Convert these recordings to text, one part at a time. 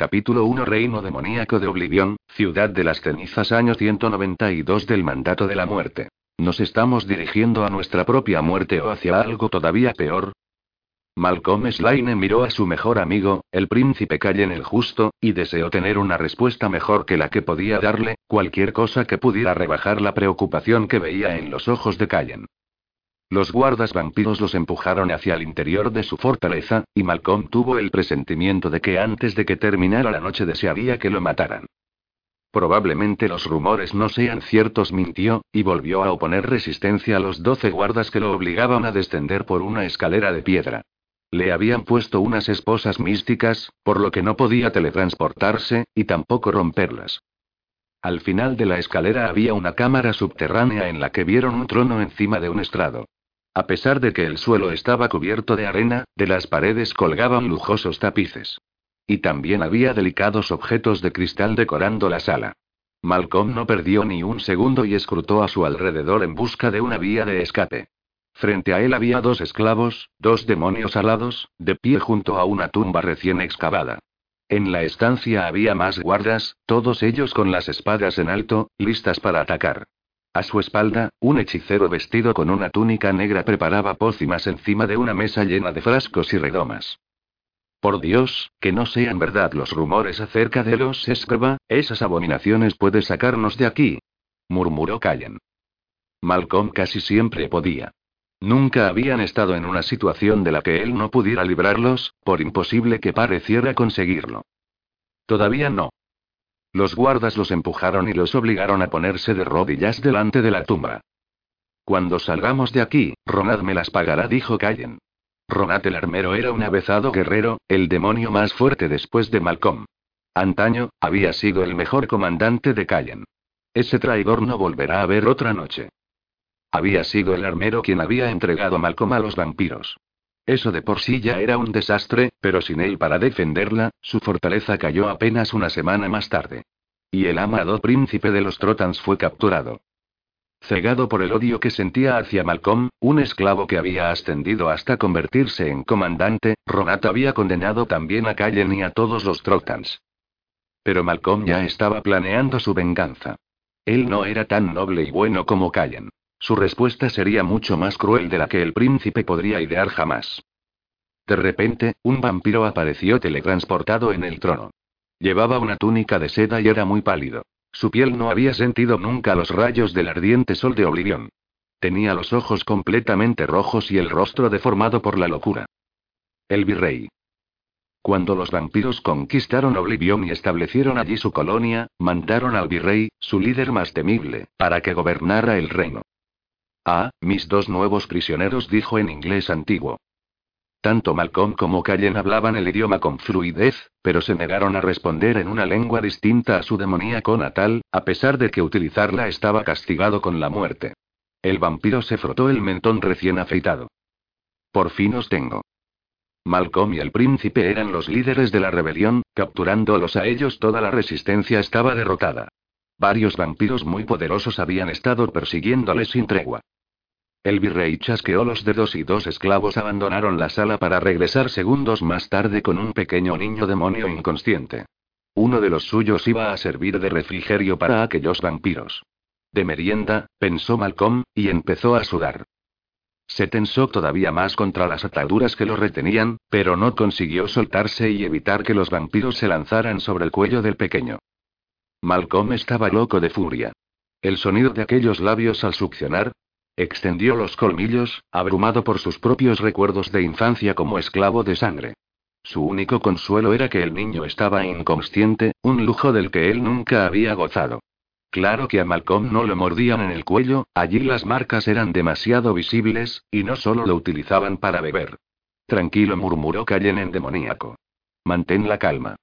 Capítulo 1 Reino demoníaco de Oblivión, Ciudad de las Cenizas Año 192 del Mandato de la Muerte. ¿Nos estamos dirigiendo a nuestra propia muerte o hacia algo todavía peor? Malcolm Slaine miró a su mejor amigo, el príncipe Callen el Justo, y deseó tener una respuesta mejor que la que podía darle, cualquier cosa que pudiera rebajar la preocupación que veía en los ojos de Callen. Los guardas vampiros los empujaron hacia el interior de su fortaleza, y Malcolm tuvo el presentimiento de que antes de que terminara la noche desearía que lo mataran. Probablemente los rumores no sean ciertos, mintió, y volvió a oponer resistencia a los doce guardas que lo obligaban a descender por una escalera de piedra. Le habían puesto unas esposas místicas, por lo que no podía teletransportarse, y tampoco romperlas. Al final de la escalera había una cámara subterránea en la que vieron un trono encima de un estrado. A pesar de que el suelo estaba cubierto de arena, de las paredes colgaban lujosos tapices. Y también había delicados objetos de cristal decorando la sala. Malcolm no perdió ni un segundo y escrutó a su alrededor en busca de una vía de escape. Frente a él había dos esclavos, dos demonios alados, de pie junto a una tumba recién excavada. En la estancia había más guardas, todos ellos con las espadas en alto, listas para atacar. A su espalda, un hechicero vestido con una túnica negra preparaba pócimas encima de una mesa llena de frascos y redomas. Por Dios, que no sean verdad los rumores acerca de los escriba, esas abominaciones puede sacarnos de aquí. murmuró Callen. Malcolm casi siempre podía. Nunca habían estado en una situación de la que él no pudiera librarlos, por imposible que pareciera conseguirlo. Todavía no. Los guardas los empujaron y los obligaron a ponerse de rodillas delante de la tumba. Cuando salgamos de aquí, Ronad me las pagará, dijo Callen. Ronad el armero era un avezado guerrero, el demonio más fuerte después de Malcolm. Antaño, había sido el mejor comandante de Callen. Ese traidor no volverá a ver otra noche. Había sido el armero quien había entregado a Malcolm a los vampiros. Eso de por sí ya era un desastre, pero sin él para defenderla, su fortaleza cayó apenas una semana más tarde. Y el amado príncipe de los Trotans fue capturado. Cegado por el odio que sentía hacia Malcolm, un esclavo que había ascendido hasta convertirse en comandante, Ronat había condenado también a Callen y a todos los Trotans. Pero Malcolm ya estaba planeando su venganza. Él no era tan noble y bueno como Callen. Su respuesta sería mucho más cruel de la que el príncipe podría idear jamás. De repente, un vampiro apareció teletransportado en el trono. Llevaba una túnica de seda y era muy pálido. Su piel no había sentido nunca los rayos del ardiente sol de Oblivión. Tenía los ojos completamente rojos y el rostro deformado por la locura. El virrey. Cuando los vampiros conquistaron Oblivión y establecieron allí su colonia, mandaron al virrey, su líder más temible, para que gobernara el reino. Ah, mis dos nuevos prisioneros, dijo en inglés antiguo. Tanto Malcolm como Callen hablaban el idioma con fluidez, pero se negaron a responder en una lengua distinta a su demoníaco natal, a pesar de que utilizarla estaba castigado con la muerte. El vampiro se frotó el mentón recién afeitado. Por fin os tengo. Malcolm y el príncipe eran los líderes de la rebelión, capturándolos a ellos toda la resistencia estaba derrotada. Varios vampiros muy poderosos habían estado persiguiéndoles sin tregua. El virrey chasqueó los dedos y dos esclavos abandonaron la sala para regresar segundos más tarde con un pequeño niño demonio inconsciente. Uno de los suyos iba a servir de refrigerio para aquellos vampiros. De merienda, pensó Malcolm, y empezó a sudar. Se tensó todavía más contra las ataduras que lo retenían, pero no consiguió soltarse y evitar que los vampiros se lanzaran sobre el cuello del pequeño. Malcolm estaba loco de furia. El sonido de aquellos labios al succionar. Extendió los colmillos, abrumado por sus propios recuerdos de infancia como esclavo de sangre. Su único consuelo era que el niño estaba inconsciente, un lujo del que él nunca había gozado. Claro que a Malcolm no lo mordían en el cuello, allí las marcas eran demasiado visibles, y no solo lo utilizaban para beber. Tranquilo murmuró Callen en demoníaco. Mantén la calma.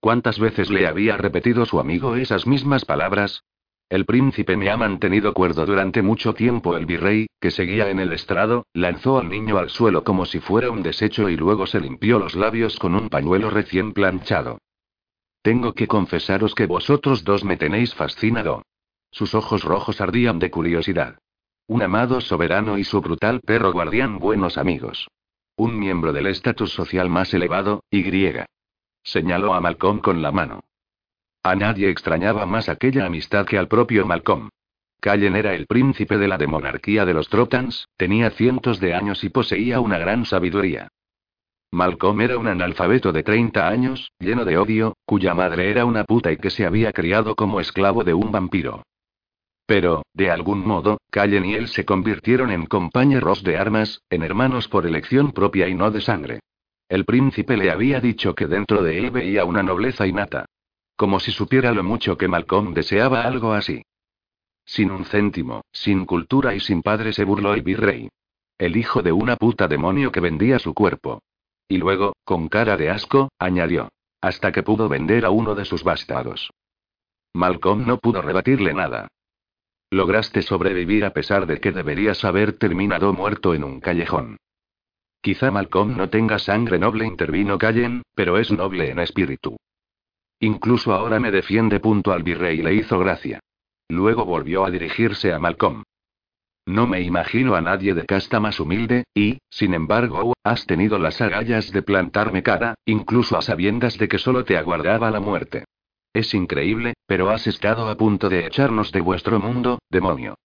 ¿Cuántas veces le había repetido su amigo esas mismas palabras? El príncipe me ha mantenido cuerdo durante mucho tiempo. El virrey, que seguía en el estrado, lanzó al niño al suelo como si fuera un desecho y luego se limpió los labios con un pañuelo recién planchado. Tengo que confesaros que vosotros dos me tenéis fascinado. Sus ojos rojos ardían de curiosidad. Un amado soberano y su brutal perro guardián buenos amigos. Un miembro del estatus social más elevado, y griega. Señaló a Malcolm con la mano. A nadie extrañaba más aquella amistad que al propio Malcolm. Callen era el príncipe de la demonarquía de los Trotans, tenía cientos de años y poseía una gran sabiduría. Malcolm era un analfabeto de 30 años, lleno de odio, cuya madre era una puta y que se había criado como esclavo de un vampiro. Pero, de algún modo, Callen y él se convirtieron en compañeros de armas, en hermanos por elección propia y no de sangre. El príncipe le había dicho que dentro de él veía una nobleza innata. Como si supiera lo mucho que Malcolm deseaba algo así. Sin un céntimo, sin cultura y sin padre se burló el virrey. El hijo de una puta demonio que vendía su cuerpo. Y luego, con cara de asco, añadió. Hasta que pudo vender a uno de sus bastardos. Malcolm no pudo rebatirle nada. Lograste sobrevivir a pesar de que deberías haber terminado muerto en un callejón. Quizá Malcolm no tenga sangre noble, intervino Callen, pero es noble en espíritu. Incluso ahora me defiende. Punto al virrey le hizo gracia. Luego volvió a dirigirse a Malcolm. No me imagino a nadie de casta más humilde, y, sin embargo, has tenido las agallas de plantarme cara, incluso a sabiendas de que solo te aguardaba la muerte. Es increíble, pero has estado a punto de echarnos de vuestro mundo, demonio.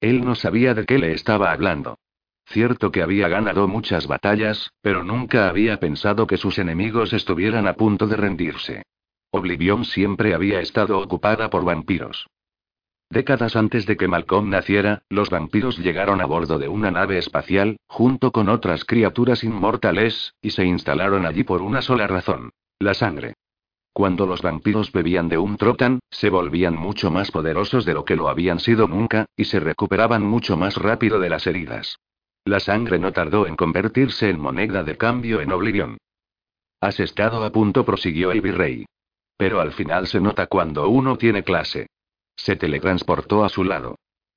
Él no sabía de qué le estaba hablando. Cierto que había ganado muchas batallas, pero nunca había pensado que sus enemigos estuvieran a punto de rendirse. Oblivion siempre había estado ocupada por vampiros. Décadas antes de que Malcolm naciera, los vampiros llegaron a bordo de una nave espacial, junto con otras criaturas inmortales, y se instalaron allí por una sola razón. La sangre. Cuando los vampiros bebían de un trotan, se volvían mucho más poderosos de lo que lo habían sido nunca, y se recuperaban mucho más rápido de las heridas. La sangre no tardó en convertirse en moneda de cambio en Oblivion. Has estado a punto, prosiguió el virrey. Pero al final se nota cuando uno tiene clase. Se teletransportó a su lado.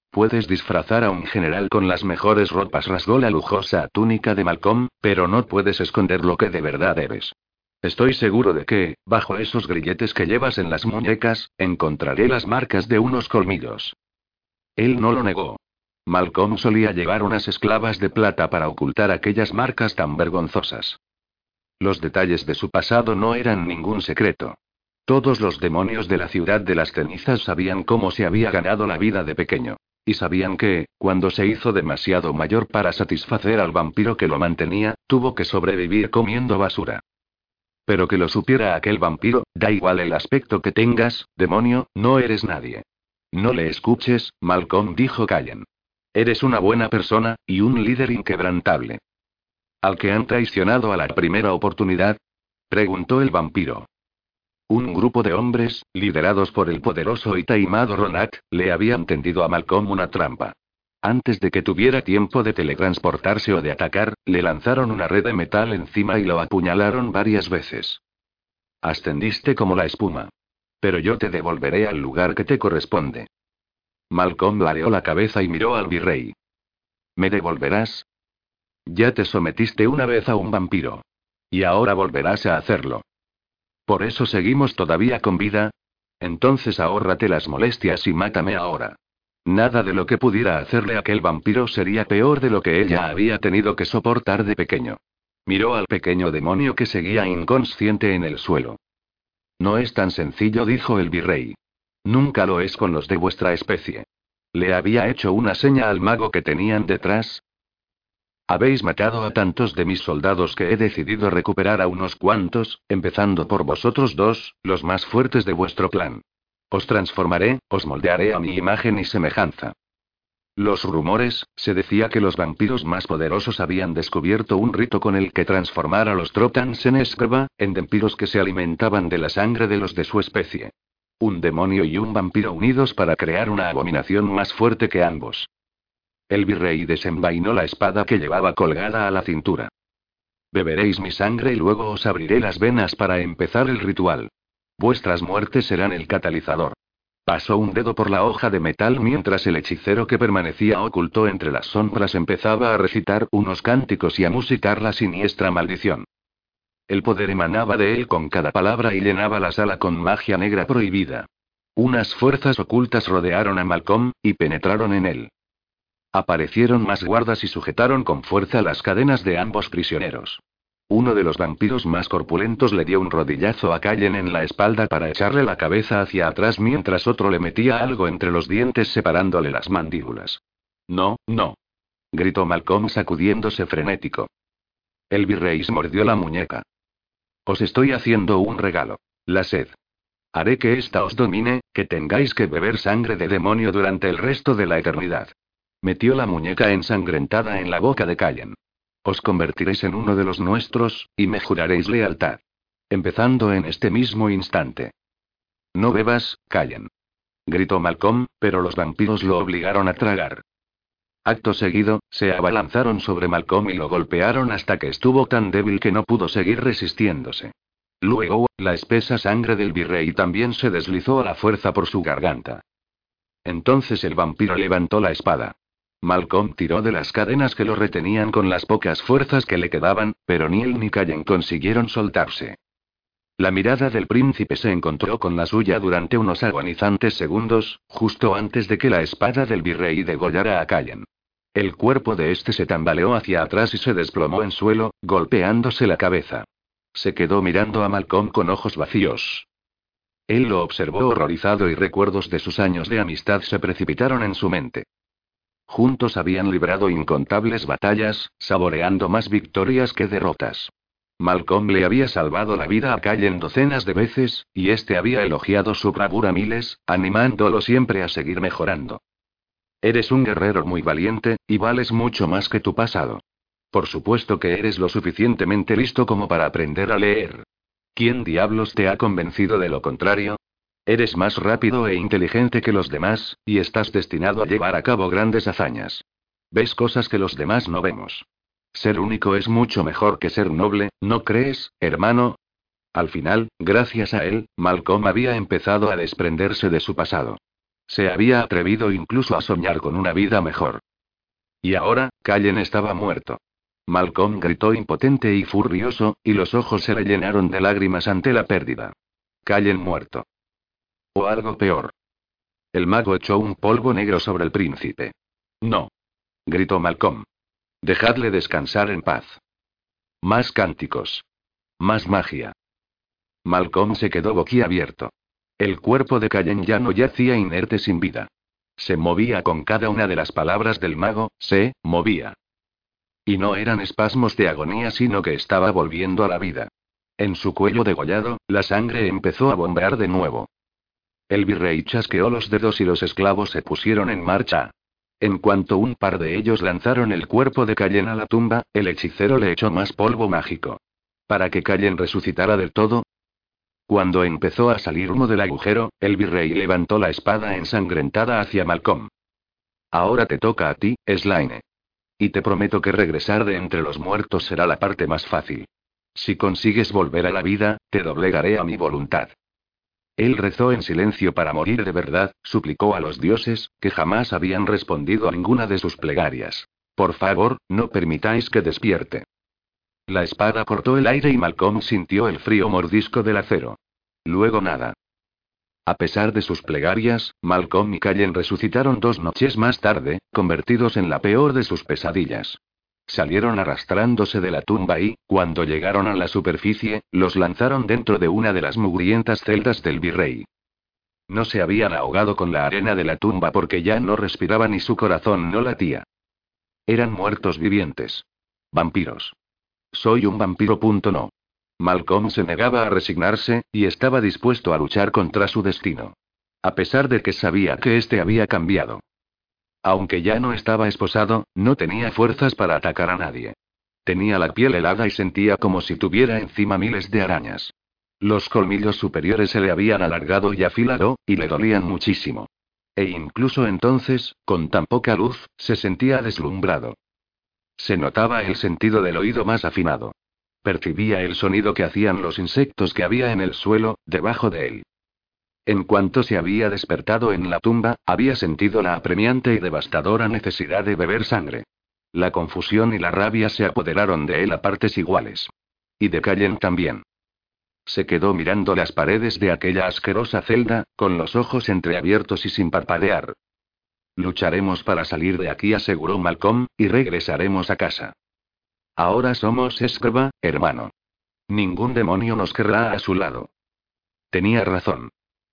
Puedes disfrazar a un general con las mejores ropas, rasgó la lujosa túnica de Malcolm, pero no puedes esconder lo que de verdad eres. Estoy seguro de que, bajo esos grilletes que llevas en las muñecas, encontraré las marcas de unos colmillos. Él no lo negó. Malcolm solía llevar unas esclavas de plata para ocultar aquellas marcas tan vergonzosas. Los detalles de su pasado no eran ningún secreto. Todos los demonios de la ciudad de las cenizas sabían cómo se había ganado la vida de pequeño. Y sabían que, cuando se hizo demasiado mayor para satisfacer al vampiro que lo mantenía, tuvo que sobrevivir comiendo basura. Pero que lo supiera aquel vampiro, da igual el aspecto que tengas, demonio, no eres nadie. No le escuches, Malcolm dijo Callen. Eres una buena persona, y un líder inquebrantable. ¿Al que han traicionado a la primera oportunidad? preguntó el vampiro. Un grupo de hombres, liderados por el poderoso y taimado Ronak, le habían tendido a Malcolm una trampa. Antes de que tuviera tiempo de teletransportarse o de atacar, le lanzaron una red de metal encima y lo apuñalaron varias veces. Ascendiste como la espuma. Pero yo te devolveré al lugar que te corresponde. Malcolm lareó la cabeza y miró al virrey. ¿Me devolverás? Ya te sometiste una vez a un vampiro. Y ahora volverás a hacerlo. ¿Por eso seguimos todavía con vida? Entonces ahórrate las molestias y mátame ahora. Nada de lo que pudiera hacerle aquel vampiro sería peor de lo que ella había tenido que soportar de pequeño. Miró al pequeño demonio que seguía inconsciente en el suelo. No es tan sencillo, dijo el virrey. Nunca lo es con los de vuestra especie. Le había hecho una seña al mago que tenían detrás. Habéis matado a tantos de mis soldados que he decidido recuperar a unos cuantos, empezando por vosotros dos, los más fuertes de vuestro clan. Os transformaré, os moldearé a mi imagen y semejanza. Los rumores, se decía que los vampiros más poderosos habían descubierto un rito con el que transformar a los Trotans en escriba, en vampiros que se alimentaban de la sangre de los de su especie. Un demonio y un vampiro unidos para crear una abominación más fuerte que ambos. El virrey desenvainó la espada que llevaba colgada a la cintura. Beberéis mi sangre y luego os abriré las venas para empezar el ritual. Vuestras muertes serán el catalizador. Pasó un dedo por la hoja de metal mientras el hechicero que permanecía oculto entre las sombras empezaba a recitar unos cánticos y a musicar la siniestra maldición. El poder emanaba de él con cada palabra y llenaba la sala con magia negra prohibida. Unas fuerzas ocultas rodearon a Malcolm, y penetraron en él. Aparecieron más guardas y sujetaron con fuerza las cadenas de ambos prisioneros. Uno de los vampiros más corpulentos le dio un rodillazo a Callen en la espalda para echarle la cabeza hacia atrás mientras otro le metía algo entre los dientes separándole las mandíbulas. No, no. Gritó Malcolm sacudiéndose frenético. El virrey mordió la muñeca. Os estoy haciendo un regalo. La sed. Haré que esta os domine, que tengáis que beber sangre de demonio durante el resto de la eternidad. Metió la muñeca ensangrentada en la boca de Callen. Os convertiréis en uno de los nuestros, y me juraréis lealtad. Empezando en este mismo instante. No bebas, callen. Gritó Malcolm, pero los vampiros lo obligaron a tragar. Acto seguido, se abalanzaron sobre Malcolm y lo golpearon hasta que estuvo tan débil que no pudo seguir resistiéndose. Luego, la espesa sangre del virrey también se deslizó a la fuerza por su garganta. Entonces el vampiro levantó la espada. Malcolm tiró de las cadenas que lo retenían con las pocas fuerzas que le quedaban, pero ni él ni Callen consiguieron soltarse. La mirada del príncipe se encontró con la suya durante unos agonizantes segundos, justo antes de que la espada del virrey degollara a Callen. El cuerpo de este se tambaleó hacia atrás y se desplomó en suelo, golpeándose la cabeza. Se quedó mirando a Malcolm con ojos vacíos. Él lo observó horrorizado y recuerdos de sus años de amistad se precipitaron en su mente. Juntos habían librado incontables batallas, saboreando más victorias que derrotas. Malcolm le había salvado la vida a Callen docenas de veces, y este había elogiado su bravura miles, animándolo siempre a seguir mejorando. Eres un guerrero muy valiente, y vales mucho más que tu pasado. Por supuesto que eres lo suficientemente listo como para aprender a leer. ¿Quién diablos te ha convencido de lo contrario? Eres más rápido e inteligente que los demás, y estás destinado a llevar a cabo grandes hazañas. Ves cosas que los demás no vemos. Ser único es mucho mejor que ser noble, ¿no crees, hermano? Al final, gracias a él, Malcolm había empezado a desprenderse de su pasado. Se había atrevido incluso a soñar con una vida mejor. Y ahora, Callen estaba muerto. Malcolm gritó impotente y furioso, y los ojos se le llenaron de lágrimas ante la pérdida. Callen muerto. O algo peor. El mago echó un polvo negro sobre el príncipe. No. Gritó Malcolm. Dejadle descansar en paz. Más cánticos. Más magia. Malcolm se quedó boquiabierto. El cuerpo de Cayen ya no yacía inerte sin vida. Se movía con cada una de las palabras del mago, se movía. Y no eran espasmos de agonía, sino que estaba volviendo a la vida. En su cuello degollado, la sangre empezó a bombear de nuevo. El virrey chasqueó los dedos y los esclavos se pusieron en marcha. En cuanto un par de ellos lanzaron el cuerpo de Callen a la tumba, el hechicero le echó más polvo mágico. Para que Callen resucitara del todo. Cuando empezó a salir humo del agujero, el virrey levantó la espada ensangrentada hacia Malcolm. Ahora te toca a ti, Slaine. Y te prometo que regresar de entre los muertos será la parte más fácil. Si consigues volver a la vida, te doblegaré a mi voluntad. Él rezó en silencio para morir de verdad, suplicó a los dioses, que jamás habían respondido a ninguna de sus plegarias. Por favor, no permitáis que despierte. La espada cortó el aire y Malcolm sintió el frío mordisco del acero. Luego nada. A pesar de sus plegarias, Malcolm y Callen resucitaron dos noches más tarde, convertidos en la peor de sus pesadillas. Salieron arrastrándose de la tumba y, cuando llegaron a la superficie, los lanzaron dentro de una de las mugrientas celdas del virrey. No se habían ahogado con la arena de la tumba porque ya no respiraban y su corazón no latía. Eran muertos vivientes. Vampiros. Soy un vampiro. No. Malcolm se negaba a resignarse, y estaba dispuesto a luchar contra su destino. A pesar de que sabía que este había cambiado. Aunque ya no estaba esposado, no tenía fuerzas para atacar a nadie. Tenía la piel helada y sentía como si tuviera encima miles de arañas. Los colmillos superiores se le habían alargado y afilado, y le dolían muchísimo. E incluso entonces, con tan poca luz, se sentía deslumbrado. Se notaba el sentido del oído más afinado. Percibía el sonido que hacían los insectos que había en el suelo, debajo de él. En cuanto se había despertado en la tumba, había sentido la apremiante y devastadora necesidad de beber sangre. La confusión y la rabia se apoderaron de él a partes iguales. Y de Callen también. Se quedó mirando las paredes de aquella asquerosa celda, con los ojos entreabiertos y sin parpadear. Lucharemos para salir de aquí, aseguró Malcolm, y regresaremos a casa. Ahora somos escriba, hermano. Ningún demonio nos querrá a su lado. Tenía razón.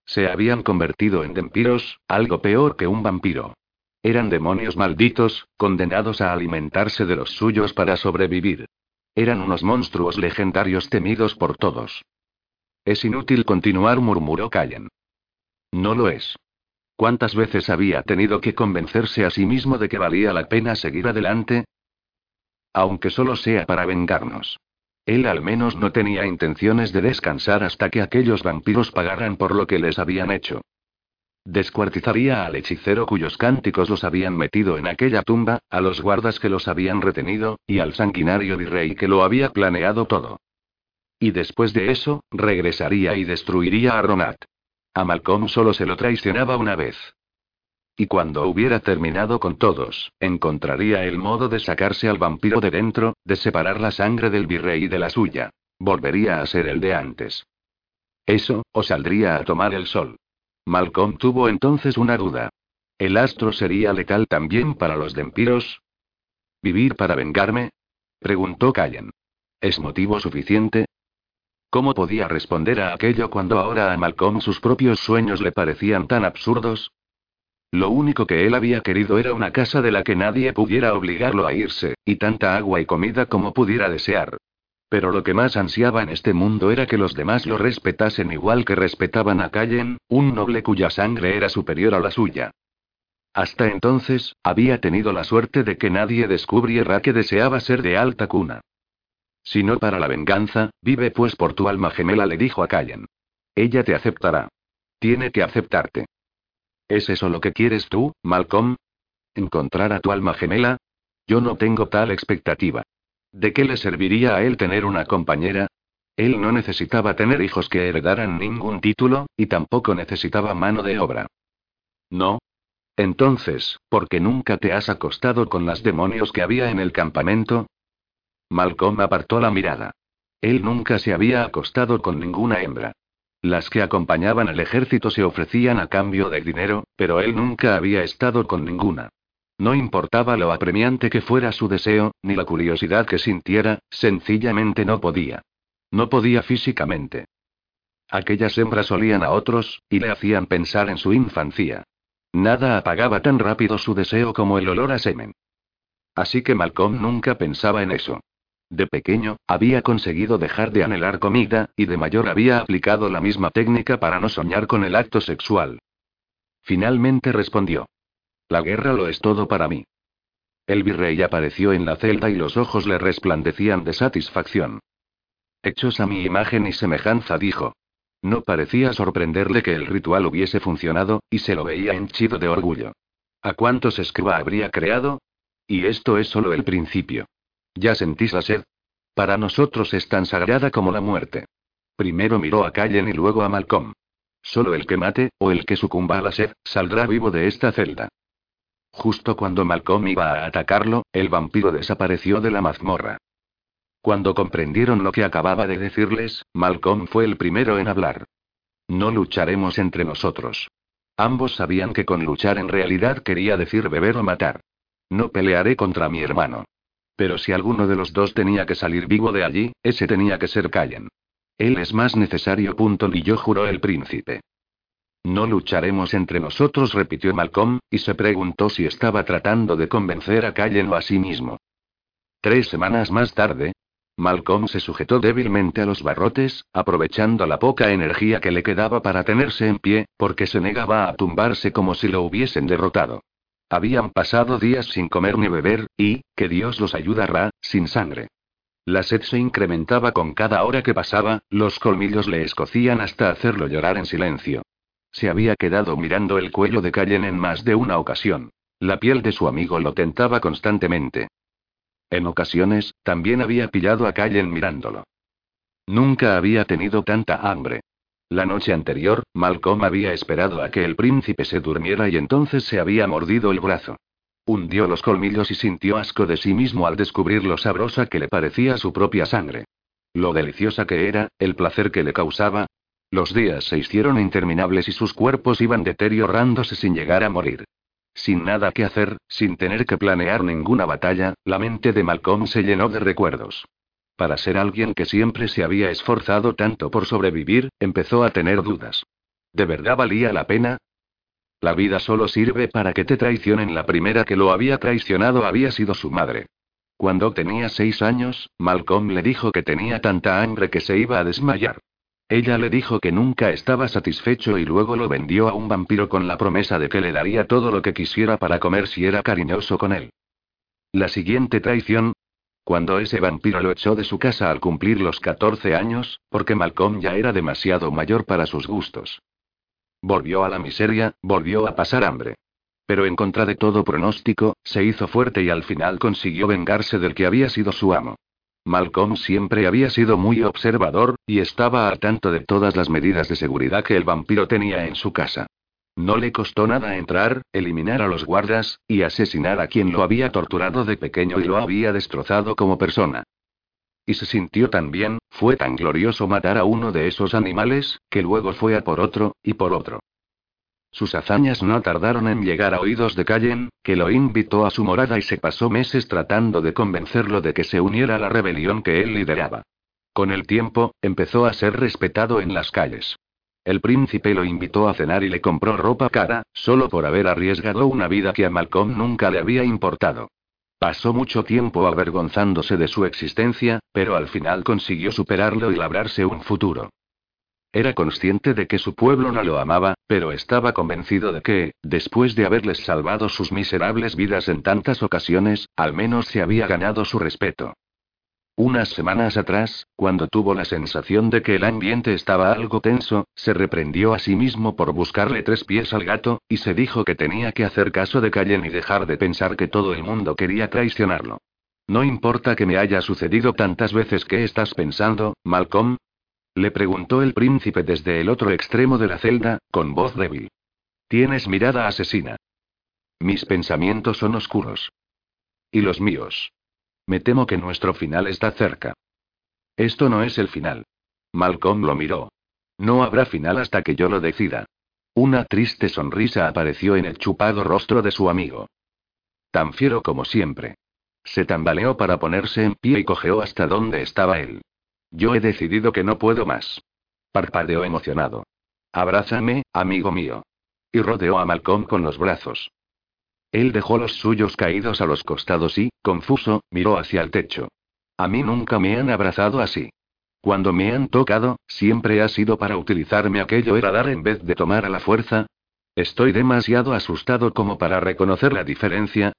Se habían convertido en vampiros, algo peor que un vampiro. Eran demonios malditos, condenados a alimentarse de los suyos para sobrevivir. Eran unos monstruos legendarios temidos por todos. Es inútil continuar, murmuró Callen. No lo es. ¿Cuántas veces había tenido que convencerse a sí mismo de que valía la pena seguir adelante? Aunque solo sea para vengarnos. Él al menos no tenía intenciones de descansar hasta que aquellos vampiros pagaran por lo que les habían hecho. Descuartizaría al hechicero cuyos cánticos los habían metido en aquella tumba, a los guardas que los habían retenido, y al sanguinario virrey que lo había planeado todo. Y después de eso, regresaría y destruiría a Ronat. A Malcolm solo se lo traicionaba una vez. Y cuando hubiera terminado con todos, encontraría el modo de sacarse al vampiro de dentro, de separar la sangre del virrey de la suya. Volvería a ser el de antes. Eso, o saldría a tomar el sol. Malcolm tuvo entonces una duda. ¿El astro sería letal también para los vampiros? ¿Vivir para vengarme? preguntó Callen. ¿Es motivo suficiente? ¿Cómo podía responder a aquello cuando ahora a Malcolm sus propios sueños le parecían tan absurdos? Lo único que él había querido era una casa de la que nadie pudiera obligarlo a irse, y tanta agua y comida como pudiera desear. Pero lo que más ansiaba en este mundo era que los demás lo respetasen igual que respetaban a Callen, un noble cuya sangre era superior a la suya. Hasta entonces, había tenido la suerte de que nadie descubriera que deseaba ser de alta cuna. Si no para la venganza, vive pues por tu alma gemela, le dijo a Callen. Ella te aceptará. Tiene que aceptarte. ¿Es eso lo que quieres tú, Malcolm? ¿Encontrar a tu alma gemela? Yo no tengo tal expectativa. ¿De qué le serviría a él tener una compañera? Él no necesitaba tener hijos que heredaran ningún título, y tampoco necesitaba mano de obra. ¿No? Entonces, ¿por qué nunca te has acostado con las demonios que había en el campamento? Malcolm apartó la mirada. Él nunca se había acostado con ninguna hembra. Las que acompañaban al ejército se ofrecían a cambio de dinero, pero él nunca había estado con ninguna. No importaba lo apremiante que fuera su deseo, ni la curiosidad que sintiera, sencillamente no podía. No podía físicamente. Aquellas hembras olían a otros, y le hacían pensar en su infancia. Nada apagaba tan rápido su deseo como el olor a semen. Así que Malcolm nunca pensaba en eso. De pequeño, había conseguido dejar de anhelar comida, y de mayor había aplicado la misma técnica para no soñar con el acto sexual. Finalmente respondió. La guerra lo es todo para mí. El virrey apareció en la celda y los ojos le resplandecían de satisfacción. Hechos a mi imagen y semejanza, dijo. No parecía sorprenderle que el ritual hubiese funcionado, y se lo veía henchido de orgullo. ¿A cuántos escriba habría creado? Y esto es solo el principio. ¿Ya sentís la sed? Para nosotros es tan sagrada como la muerte. Primero miró a Callen y luego a Malcolm. Solo el que mate, o el que sucumba a la sed, saldrá vivo de esta celda. Justo cuando Malcolm iba a atacarlo, el vampiro desapareció de la mazmorra. Cuando comprendieron lo que acababa de decirles, Malcolm fue el primero en hablar. No lucharemos entre nosotros. Ambos sabían que con luchar en realidad quería decir beber o matar. No pelearé contra mi hermano. Pero si alguno de los dos tenía que salir vivo de allí, ese tenía que ser Callen. Él es más necesario. Punto, y yo juró el príncipe. No lucharemos entre nosotros, repitió Malcolm, y se preguntó si estaba tratando de convencer a Callen o a sí mismo. Tres semanas más tarde, Malcolm se sujetó débilmente a los barrotes, aprovechando la poca energía que le quedaba para tenerse en pie, porque se negaba a tumbarse como si lo hubiesen derrotado. Habían pasado días sin comer ni beber, y, que Dios los ayudara, sin sangre. La sed se incrementaba con cada hora que pasaba, los colmillos le escocían hasta hacerlo llorar en silencio. Se había quedado mirando el cuello de Callen en más de una ocasión. La piel de su amigo lo tentaba constantemente. En ocasiones, también había pillado a Callen mirándolo. Nunca había tenido tanta hambre. La noche anterior, Malcolm había esperado a que el príncipe se durmiera y entonces se había mordido el brazo. Hundió los colmillos y sintió asco de sí mismo al descubrir lo sabrosa que le parecía su propia sangre. Lo deliciosa que era, el placer que le causaba. Los días se hicieron interminables y sus cuerpos iban deteriorándose sin llegar a morir. Sin nada que hacer, sin tener que planear ninguna batalla, la mente de Malcolm se llenó de recuerdos. Para ser alguien que siempre se había esforzado tanto por sobrevivir, empezó a tener dudas. ¿De verdad valía la pena? La vida solo sirve para que te traicionen. La primera que lo había traicionado había sido su madre. Cuando tenía seis años, Malcolm le dijo que tenía tanta hambre que se iba a desmayar. Ella le dijo que nunca estaba satisfecho y luego lo vendió a un vampiro con la promesa de que le daría todo lo que quisiera para comer si era cariñoso con él. La siguiente traición, cuando ese vampiro lo echó de su casa al cumplir los 14 años, porque Malcolm ya era demasiado mayor para sus gustos. Volvió a la miseria, volvió a pasar hambre. Pero en contra de todo pronóstico, se hizo fuerte y al final consiguió vengarse del que había sido su amo. Malcolm siempre había sido muy observador, y estaba al tanto de todas las medidas de seguridad que el vampiro tenía en su casa. No le costó nada entrar, eliminar a los guardas, y asesinar a quien lo había torturado de pequeño y lo había destrozado como persona. Y se sintió tan bien, fue tan glorioso matar a uno de esos animales, que luego fue a por otro, y por otro. Sus hazañas no tardaron en llegar a oídos de Callen, que lo invitó a su morada y se pasó meses tratando de convencerlo de que se uniera a la rebelión que él lideraba. Con el tiempo, empezó a ser respetado en las calles. El príncipe lo invitó a cenar y le compró ropa cara, solo por haber arriesgado una vida que a Malcolm nunca le había importado. Pasó mucho tiempo avergonzándose de su existencia, pero al final consiguió superarlo y labrarse un futuro. Era consciente de que su pueblo no lo amaba, pero estaba convencido de que, después de haberles salvado sus miserables vidas en tantas ocasiones, al menos se había ganado su respeto. Unas semanas atrás, cuando tuvo la sensación de que el ambiente estaba algo tenso, se reprendió a sí mismo por buscarle tres pies al gato, y se dijo que tenía que hacer caso de Callen y dejar de pensar que todo el mundo quería traicionarlo. No importa que me haya sucedido tantas veces que estás pensando, Malcolm. Le preguntó el príncipe desde el otro extremo de la celda, con voz débil. Tienes mirada asesina. Mis pensamientos son oscuros. Y los míos. Me temo que nuestro final está cerca. Esto no es el final. Malcolm lo miró. No habrá final hasta que yo lo decida. Una triste sonrisa apareció en el chupado rostro de su amigo. Tan fiero como siempre. Se tambaleó para ponerse en pie y cojeó hasta donde estaba él. Yo he decidido que no puedo más. Parpadeó emocionado. Abrázame, amigo mío. Y rodeó a Malcolm con los brazos. Él dejó los suyos caídos a los costados y, confuso, miró hacia el techo. A mí nunca me han abrazado así. Cuando me han tocado, siempre ha sido para utilizarme aquello era dar en vez de tomar a la fuerza. Estoy demasiado asustado como para reconocer la diferencia.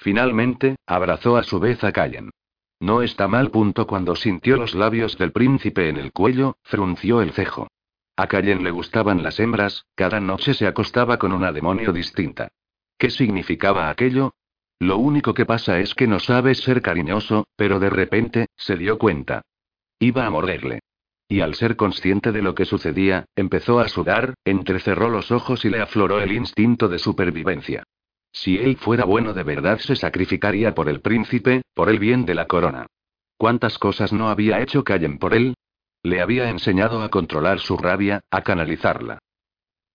Finalmente, abrazó a su vez a Callen. No está mal punto cuando sintió los labios del príncipe en el cuello, frunció el cejo. A Callen le gustaban las hembras, cada noche se acostaba con una demonio distinta. ¿Qué significaba aquello? Lo único que pasa es que no sabes ser cariñoso, pero de repente, se dio cuenta. Iba a morderle. Y al ser consciente de lo que sucedía, empezó a sudar, entrecerró los ojos y le afloró el instinto de supervivencia. Si él fuera bueno de verdad se sacrificaría por el príncipe, por el bien de la corona. ¿Cuántas cosas no había hecho Callen por él? Le había enseñado a controlar su rabia, a canalizarla.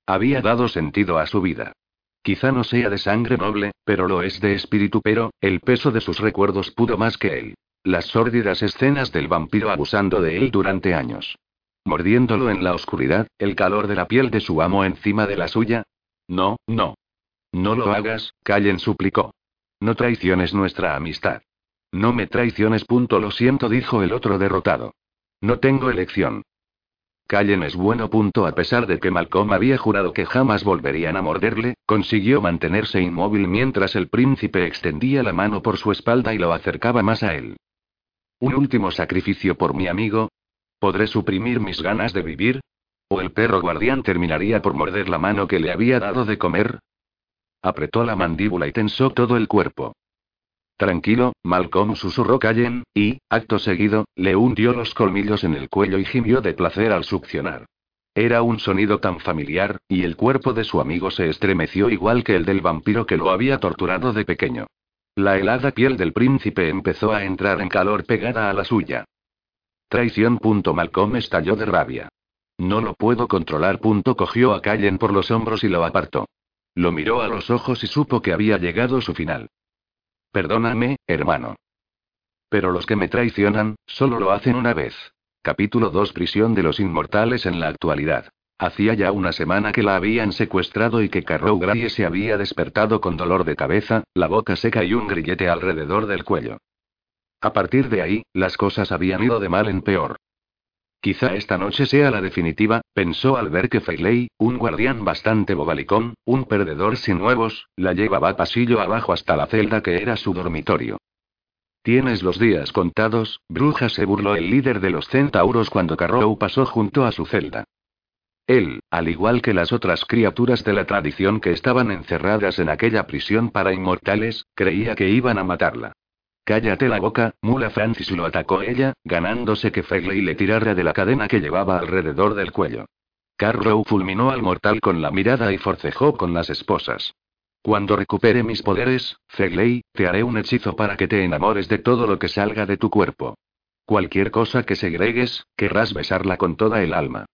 Había dado sentido a su vida. Quizá no sea de sangre noble, pero lo es de espíritu, pero, el peso de sus recuerdos pudo más que él. Las sórdidas escenas del vampiro abusando de él durante años. Mordiéndolo en la oscuridad, el calor de la piel de su amo encima de la suya. No, no. No lo hagas, Callen suplicó. No traiciones nuestra amistad. No me traiciones. Punto. Lo siento, dijo el otro derrotado. No tengo elección. Callen es bueno. Punto. A pesar de que Malcolm había jurado que jamás volverían a morderle, consiguió mantenerse inmóvil mientras el príncipe extendía la mano por su espalda y lo acercaba más a él. ¿Un último sacrificio por mi amigo? ¿Podré suprimir mis ganas de vivir? ¿O el perro guardián terminaría por morder la mano que le había dado de comer? Apretó la mandíbula y tensó todo el cuerpo. Tranquilo, Malcolm susurró Callen, y, acto seguido, le hundió los colmillos en el cuello y gimió de placer al succionar. Era un sonido tan familiar, y el cuerpo de su amigo se estremeció igual que el del vampiro que lo había torturado de pequeño. La helada piel del príncipe empezó a entrar en calor pegada a la suya. Traición. Malcolm estalló de rabia. No lo puedo controlar. Cogió a Callen por los hombros y lo apartó. Lo miró a los ojos y supo que había llegado su final. Perdóname, hermano. Pero los que me traicionan, solo lo hacen una vez. Capítulo 2 Prisión de los Inmortales en la actualidad. Hacía ya una semana que la habían secuestrado y que Carrow Gray se había despertado con dolor de cabeza, la boca seca y un grillete alrededor del cuello. A partir de ahí, las cosas habían ido de mal en peor. Quizá esta noche sea la definitiva, pensó al ver que Feilei, un guardián bastante bobalicón, un perdedor sin nuevos, la llevaba pasillo abajo hasta la celda que era su dormitorio. Tienes los días contados, bruja, se burló el líder de los centauros cuando Carrow pasó junto a su celda. Él, al igual que las otras criaturas de la tradición que estaban encerradas en aquella prisión para inmortales, creía que iban a matarla. Cállate la boca, Mula Francis lo atacó ella, ganándose que Fegley le tirara de la cadena que llevaba alrededor del cuello. Carrow fulminó al mortal con la mirada y forcejó con las esposas. Cuando recupere mis poderes, Fegley, te haré un hechizo para que te enamores de todo lo que salga de tu cuerpo. Cualquier cosa que segregues, querrás besarla con toda el alma.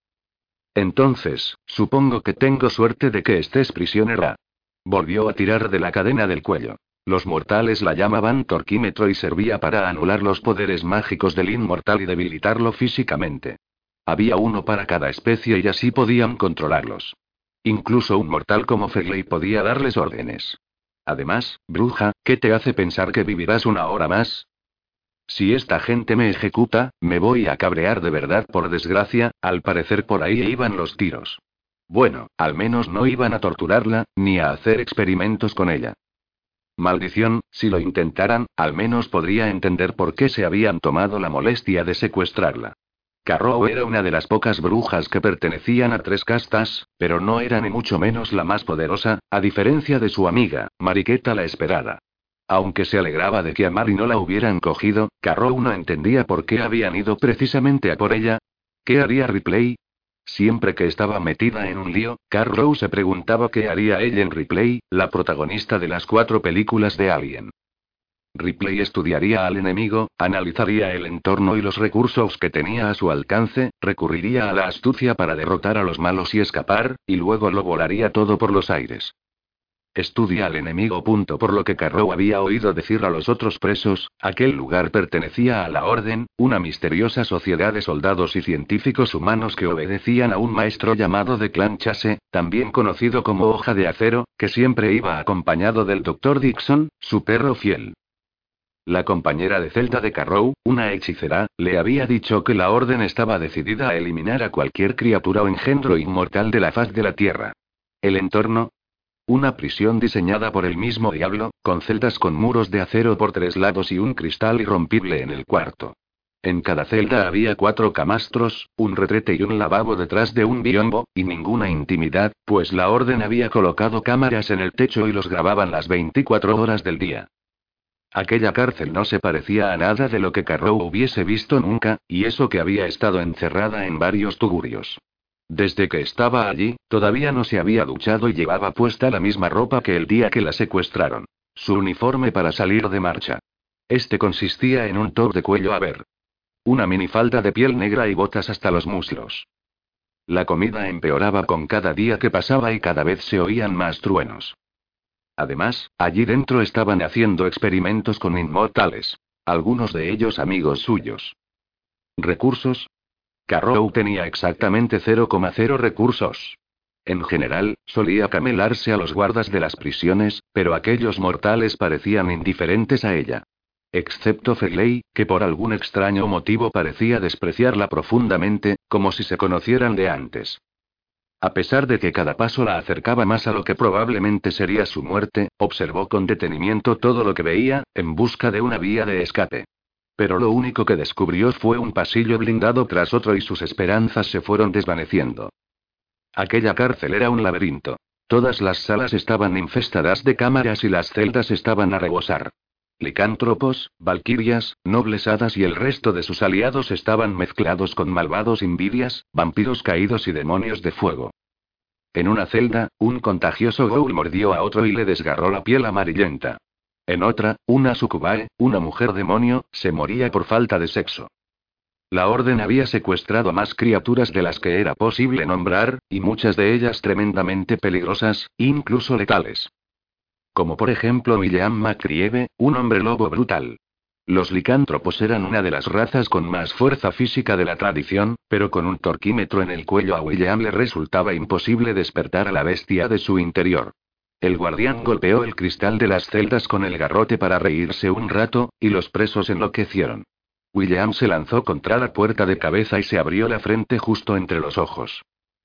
Entonces, supongo que tengo suerte de que estés prisionera. Volvió a tirar de la cadena del cuello. Los mortales la llamaban torquímetro y servía para anular los poderes mágicos del inmortal y debilitarlo físicamente. Había uno para cada especie y así podían controlarlos. Incluso un mortal como Fegley podía darles órdenes. Además, bruja, ¿qué te hace pensar que vivirás una hora más? Si esta gente me ejecuta, me voy a cabrear de verdad por desgracia, al parecer por ahí iban los tiros. Bueno, al menos no iban a torturarla, ni a hacer experimentos con ella. Maldición, si lo intentaran, al menos podría entender por qué se habían tomado la molestia de secuestrarla. Carrow era una de las pocas brujas que pertenecían a tres castas, pero no era ni mucho menos la más poderosa, a diferencia de su amiga, Mariqueta la Esperada. Aunque se alegraba de que a Mari no la hubieran cogido, Carrow no entendía por qué habían ido precisamente a por ella. ¿Qué haría Ripley? Siempre que estaba metida en un lío, Carrow se preguntaba qué haría ella en Ripley, la protagonista de las cuatro películas de Alien. Ripley estudiaría al enemigo, analizaría el entorno y los recursos que tenía a su alcance, recurriría a la astucia para derrotar a los malos y escapar, y luego lo volaría todo por los aires. Estudia al enemigo. Por lo que Carrow había oído decir a los otros presos, aquel lugar pertenecía a la Orden, una misteriosa sociedad de soldados y científicos humanos que obedecían a un maestro llamado de Clan Chase, también conocido como Hoja de Acero, que siempre iba acompañado del Dr. Dixon, su perro fiel. La compañera de celda de Carrow, una hechicera, le había dicho que la Orden estaba decidida a eliminar a cualquier criatura o engendro inmortal de la faz de la Tierra. El entorno, una prisión diseñada por el mismo diablo, con celdas con muros de acero por tres lados y un cristal irrompible en el cuarto. En cada celda había cuatro camastros, un retrete y un lavabo detrás de un biombo, y ninguna intimidad, pues la orden había colocado cámaras en el techo y los grababan las 24 horas del día. Aquella cárcel no se parecía a nada de lo que Carrow hubiese visto nunca, y eso que había estado encerrada en varios tugurios. Desde que estaba allí, todavía no se había duchado y llevaba puesta la misma ropa que el día que la secuestraron. Su uniforme para salir de marcha. Este consistía en un top de cuello a ver. Una minifalda de piel negra y botas hasta los muslos. La comida empeoraba con cada día que pasaba y cada vez se oían más truenos. Además, allí dentro estaban haciendo experimentos con inmortales. Algunos de ellos amigos suyos. Recursos, Carrow tenía exactamente 0,0 recursos. En general, solía camelarse a los guardas de las prisiones, pero aquellos mortales parecían indiferentes a ella. Excepto Fegley, que por algún extraño motivo parecía despreciarla profundamente, como si se conocieran de antes. A pesar de que cada paso la acercaba más a lo que probablemente sería su muerte, observó con detenimiento todo lo que veía, en busca de una vía de escape. Pero lo único que descubrió fue un pasillo blindado tras otro y sus esperanzas se fueron desvaneciendo. Aquella cárcel era un laberinto. Todas las salas estaban infestadas de cámaras y las celdas estaban a rebosar. Licántropos, valquirias, nobles hadas y el resto de sus aliados estaban mezclados con malvados invidias, vampiros caídos y demonios de fuego. En una celda, un contagioso ghoul mordió a otro y le desgarró la piel amarillenta. En otra, una sucubae, una mujer demonio, se moría por falta de sexo. La Orden había secuestrado más criaturas de las que era posible nombrar, y muchas de ellas tremendamente peligrosas, incluso letales. Como por ejemplo William McCrieve, un hombre lobo brutal. Los licántropos eran una de las razas con más fuerza física de la tradición, pero con un torquímetro en el cuello a William le resultaba imposible despertar a la bestia de su interior. El guardián golpeó el cristal de las celdas con el garrote para reírse un rato, y los presos enloquecieron. William se lanzó contra la puerta de cabeza y se abrió la frente justo entre los ojos.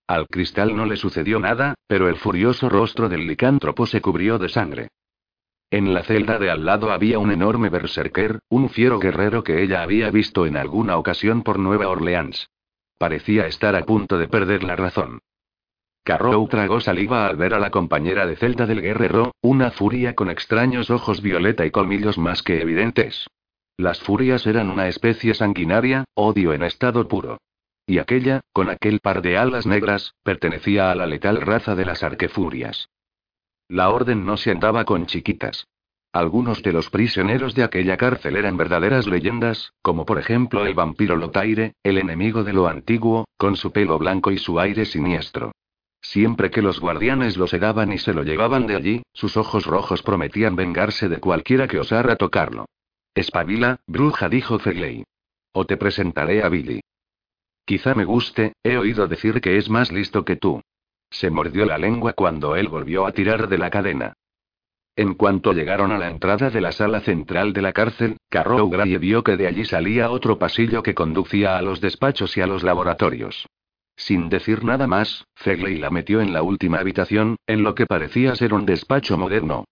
Al cristal no le sucedió nada, pero el furioso rostro del licántropo se cubrió de sangre. En la celda de al lado había un enorme berserker, un fiero guerrero que ella había visto en alguna ocasión por Nueva Orleans. Parecía estar a punto de perder la razón. Carrow tragó saliva al ver a la compañera de celda del guerrero, una furia con extraños ojos violeta y colmillos más que evidentes. Las furias eran una especie sanguinaria, odio en estado puro. Y aquella, con aquel par de alas negras, pertenecía a la letal raza de las arquefurias. La orden no se andaba con chiquitas. Algunos de los prisioneros de aquella cárcel eran verdaderas leyendas, como por ejemplo el vampiro Lotaire, el enemigo de lo antiguo, con su pelo blanco y su aire siniestro. Siempre que los guardianes lo sedaban y se lo llevaban de allí, sus ojos rojos prometían vengarse de cualquiera que osara tocarlo. Espabila, bruja, dijo Fegley. O te presentaré a Billy. Quizá me guste, he oído decir que es más listo que tú. Se mordió la lengua cuando él volvió a tirar de la cadena. En cuanto llegaron a la entrada de la sala central de la cárcel, Carrow Gray vio que de allí salía otro pasillo que conducía a los despachos y a los laboratorios. Sin decir nada más, Fegley la metió en la última habitación, en lo que parecía ser un despacho moderno.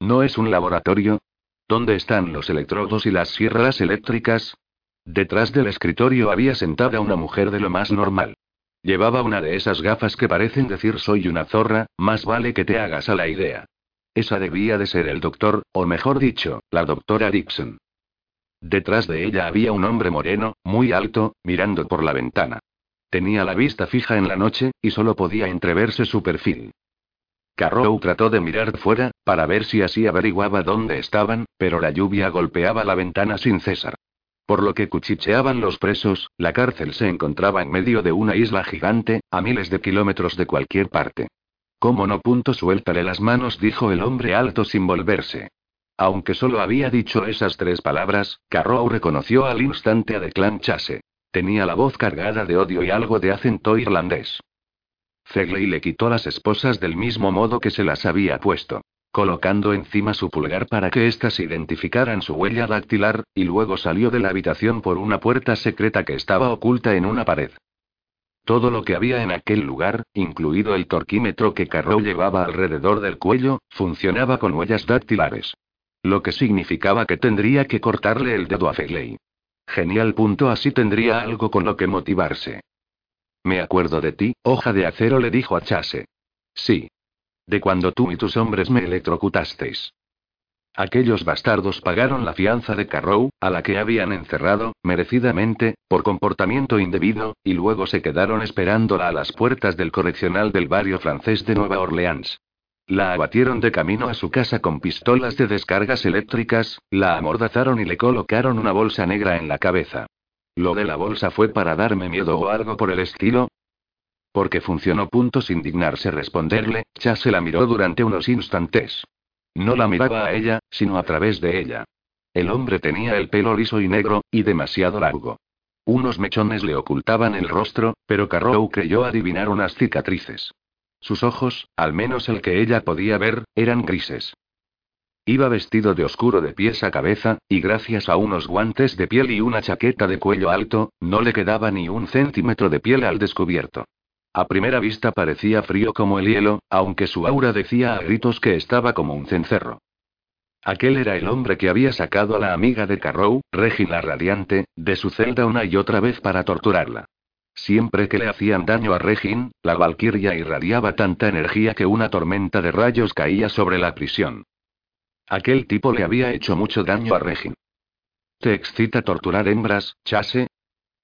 ¿No es un laboratorio? ¿Dónde están los electrodos y las sierras eléctricas? Detrás del escritorio había sentada una mujer de lo más normal. Llevaba una de esas gafas que parecen decir soy una zorra, más vale que te hagas a la idea. Esa debía de ser el doctor, o mejor dicho, la doctora Dixon. Detrás de ella había un hombre moreno, muy alto, mirando por la ventana. Tenía la vista fija en la noche, y solo podía entreverse su perfil. Carrow trató de mirar fuera, para ver si así averiguaba dónde estaban, pero la lluvia golpeaba la ventana sin cesar. Por lo que cuchicheaban los presos, la cárcel se encontraba en medio de una isla gigante, a miles de kilómetros de cualquier parte. ¿Cómo no punto suéltale las manos? dijo el hombre alto sin volverse. Aunque solo había dicho esas tres palabras, Carrow reconoció al instante a Declan Chase. Tenía la voz cargada de odio y algo de acento irlandés. Fegley le quitó las esposas del mismo modo que se las había puesto colocando encima su pulgar para que éstas identificaran su huella dactilar, y luego salió de la habitación por una puerta secreta que estaba oculta en una pared. Todo lo que había en aquel lugar, incluido el torquímetro que Carrow llevaba alrededor del cuello, funcionaba con huellas dactilares. Lo que significaba que tendría que cortarle el dedo a Fegley. Genial punto, así tendría algo con lo que motivarse. Me acuerdo de ti, hoja de acero, le dijo a Chase. Sí, de cuando tú y tus hombres me electrocutasteis. Aquellos bastardos pagaron la fianza de Carrow, a la que habían encerrado, merecidamente, por comportamiento indebido, y luego se quedaron esperándola a las puertas del correccional del barrio francés de Nueva Orleans. La abatieron de camino a su casa con pistolas de descargas eléctricas, la amordazaron y le colocaron una bolsa negra en la cabeza. Lo de la bolsa fue para darme miedo o algo por el estilo, porque funcionó. Punto sin dignarse responderle, Chase la miró durante unos instantes. No la miraba a ella, sino a través de ella. El hombre tenía el pelo liso y negro, y demasiado largo. Unos mechones le ocultaban el rostro, pero Carrow creyó adivinar unas cicatrices. Sus ojos, al menos el que ella podía ver, eran grises. Iba vestido de oscuro de pies a cabeza, y gracias a unos guantes de piel y una chaqueta de cuello alto, no le quedaba ni un centímetro de piel al descubierto. A primera vista parecía frío como el hielo, aunque su aura decía a gritos que estaba como un cencerro. Aquel era el hombre que había sacado a la amiga de Carrow, Regina Radiante, de su celda una y otra vez para torturarla. Siempre que le hacían daño a Regin, la Valquiria irradiaba tanta energía que una tormenta de rayos caía sobre la prisión. Aquel tipo le había hecho mucho daño a Regin. ¿Te excita torturar hembras, Chase?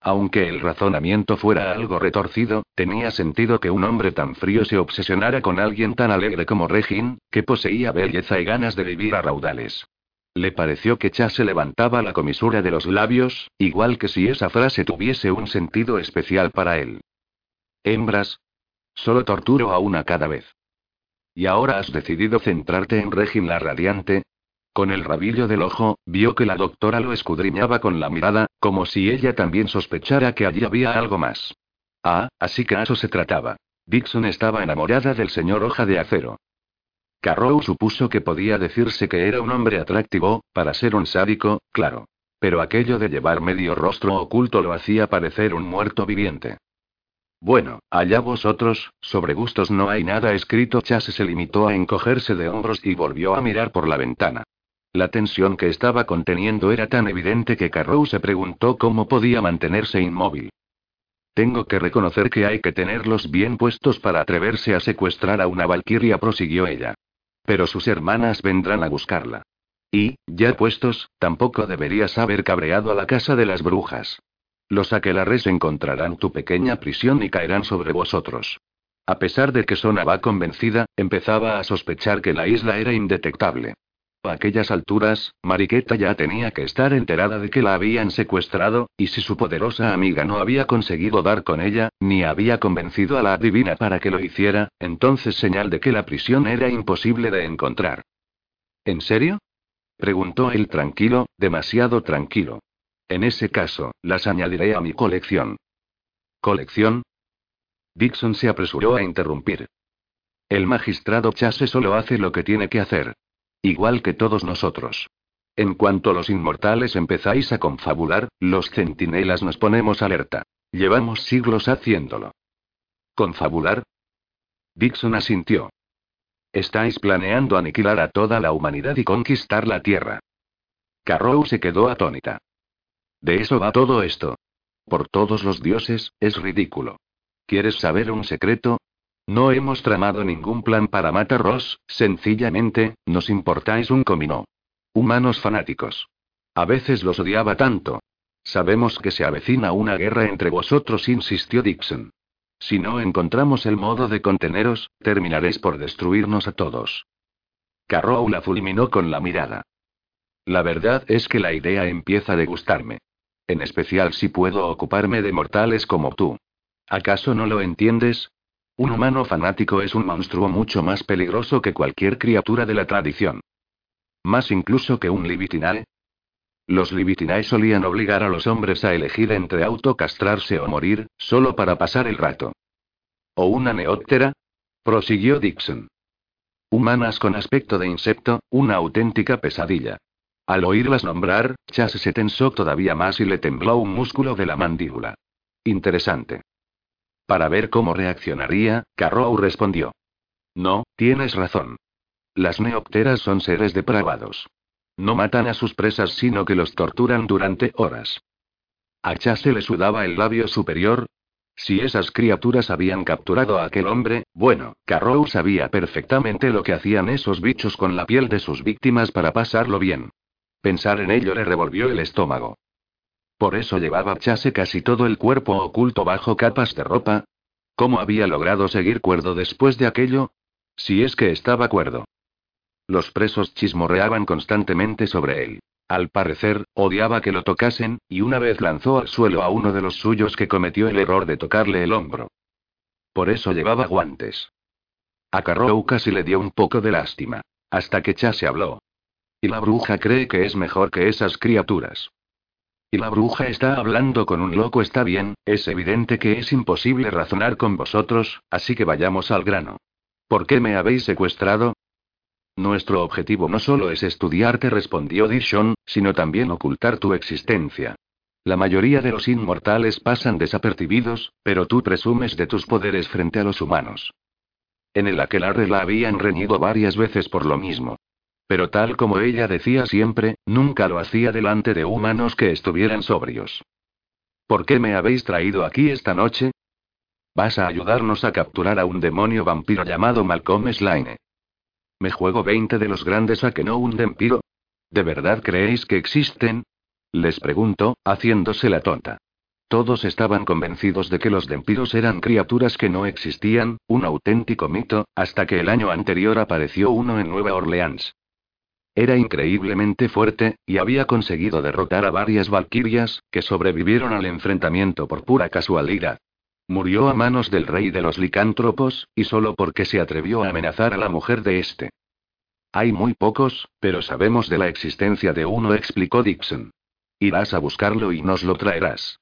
Aunque el razonamiento fuera algo retorcido, tenía sentido que un hombre tan frío se obsesionara con alguien tan alegre como Regin, que poseía belleza y ganas de vivir a raudales. Le pareció que Chase levantaba la comisura de los labios, igual que si esa frase tuviese un sentido especial para él. Hembras. Solo torturo a una cada vez. ¿Y ahora has decidido centrarte en Regin la Radiante? Con el rabillo del ojo, vio que la doctora lo escudriñaba con la mirada, como si ella también sospechara que allí había algo más. Ah, así que eso se trataba. Dixon estaba enamorada del señor Hoja de Acero. Carrow supuso que podía decirse que era un hombre atractivo, para ser un sádico, claro. Pero aquello de llevar medio rostro oculto lo hacía parecer un muerto viviente. Bueno, allá vosotros, sobre gustos no hay nada escrito. Chase se limitó a encogerse de hombros y volvió a mirar por la ventana. La tensión que estaba conteniendo era tan evidente que Carrow se preguntó cómo podía mantenerse inmóvil. Tengo que reconocer que hay que tenerlos bien puestos para atreverse a secuestrar a una valquiria, prosiguió ella. Pero sus hermanas vendrán a buscarla. Y, ya puestos, tampoco deberías haber cabreado a la casa de las brujas. Los aquelares encontrarán tu pequeña prisión y caerán sobre vosotros. A pesar de que sonaba convencida, empezaba a sospechar que la isla era indetectable. A aquellas alturas, Mariqueta ya tenía que estar enterada de que la habían secuestrado, y si su poderosa amiga no había conseguido dar con ella, ni había convencido a la adivina para que lo hiciera, entonces señal de que la prisión era imposible de encontrar. ¿En serio? preguntó él tranquilo, demasiado tranquilo. En ese caso, las añadiré a mi colección. ¿Colección? Dixon se apresuró a interrumpir. El magistrado Chase solo hace lo que tiene que hacer. Igual que todos nosotros. En cuanto los inmortales empezáis a confabular, los centinelas nos ponemos alerta. Llevamos siglos haciéndolo. ¿Confabular? Dixon asintió. Estáis planeando aniquilar a toda la humanidad y conquistar la Tierra. Carrow se quedó atónita. De eso va todo esto. Por todos los dioses, es ridículo. ¿Quieres saber un secreto? No hemos tramado ningún plan para mataros, sencillamente, nos importáis un comino. Humanos fanáticos. A veces los odiaba tanto. Sabemos que se avecina una guerra entre vosotros, insistió Dixon. Si no encontramos el modo de conteneros, terminaréis por destruirnos a todos. Carrow la fulminó con la mirada. La verdad es que la idea empieza a gustarme. En especial si puedo ocuparme de mortales como tú. ¿Acaso no lo entiendes? Un humano fanático es un monstruo mucho más peligroso que cualquier criatura de la tradición. Más incluso que un libitinae. Los libitinae solían obligar a los hombres a elegir entre autocastrarse o morir, solo para pasar el rato. ¿O una neóptera? prosiguió Dixon. Humanas con aspecto de insecto, una auténtica pesadilla. Al oírlas nombrar, Chase se tensó todavía más y le tembló un músculo de la mandíbula. Interesante. Para ver cómo reaccionaría, Carrow respondió. No, tienes razón. Las neopteras son seres depravados. No matan a sus presas, sino que los torturan durante horas. A Chase le sudaba el labio superior. Si esas criaturas habían capturado a aquel hombre, bueno, Carrow sabía perfectamente lo que hacían esos bichos con la piel de sus víctimas para pasarlo bien. Pensar en ello le revolvió el estómago. Por eso llevaba Chase casi todo el cuerpo oculto bajo capas de ropa. ¿Cómo había logrado seguir cuerdo después de aquello? Si es que estaba cuerdo. Los presos chismorreaban constantemente sobre él. Al parecer, odiaba que lo tocasen, y una vez lanzó al suelo a uno de los suyos que cometió el error de tocarle el hombro. Por eso llevaba guantes. A Carrow casi le dio un poco de lástima. Hasta que Chase habló. Y la bruja cree que es mejor que esas criaturas. Y la bruja está hablando con un loco, está bien, es evidente que es imposible razonar con vosotros, así que vayamos al grano. ¿Por qué me habéis secuestrado? Nuestro objetivo no solo es estudiarte, respondió Dishon, sino también ocultar tu existencia. La mayoría de los inmortales pasan desapercibidos, pero tú presumes de tus poderes frente a los humanos. En el aquelarre la habían reñido varias veces por lo mismo. Pero tal como ella decía siempre, nunca lo hacía delante de humanos que estuvieran sobrios. ¿Por qué me habéis traído aquí esta noche? Vas a ayudarnos a capturar a un demonio vampiro llamado Malcolm Slane. Me juego 20 de los grandes a que no un vampiro. ¿De verdad creéis que existen? Les pregunto, haciéndose la tonta. Todos estaban convencidos de que los vampiros eran criaturas que no existían, un auténtico mito, hasta que el año anterior apareció uno en Nueva Orleans. Era increíblemente fuerte, y había conseguido derrotar a varias valquirias, que sobrevivieron al enfrentamiento por pura casualidad. Murió a manos del rey de los licántropos, y solo porque se atrevió a amenazar a la mujer de este. Hay muy pocos, pero sabemos de la existencia de uno, explicó Dixon. Irás a buscarlo y nos lo traerás.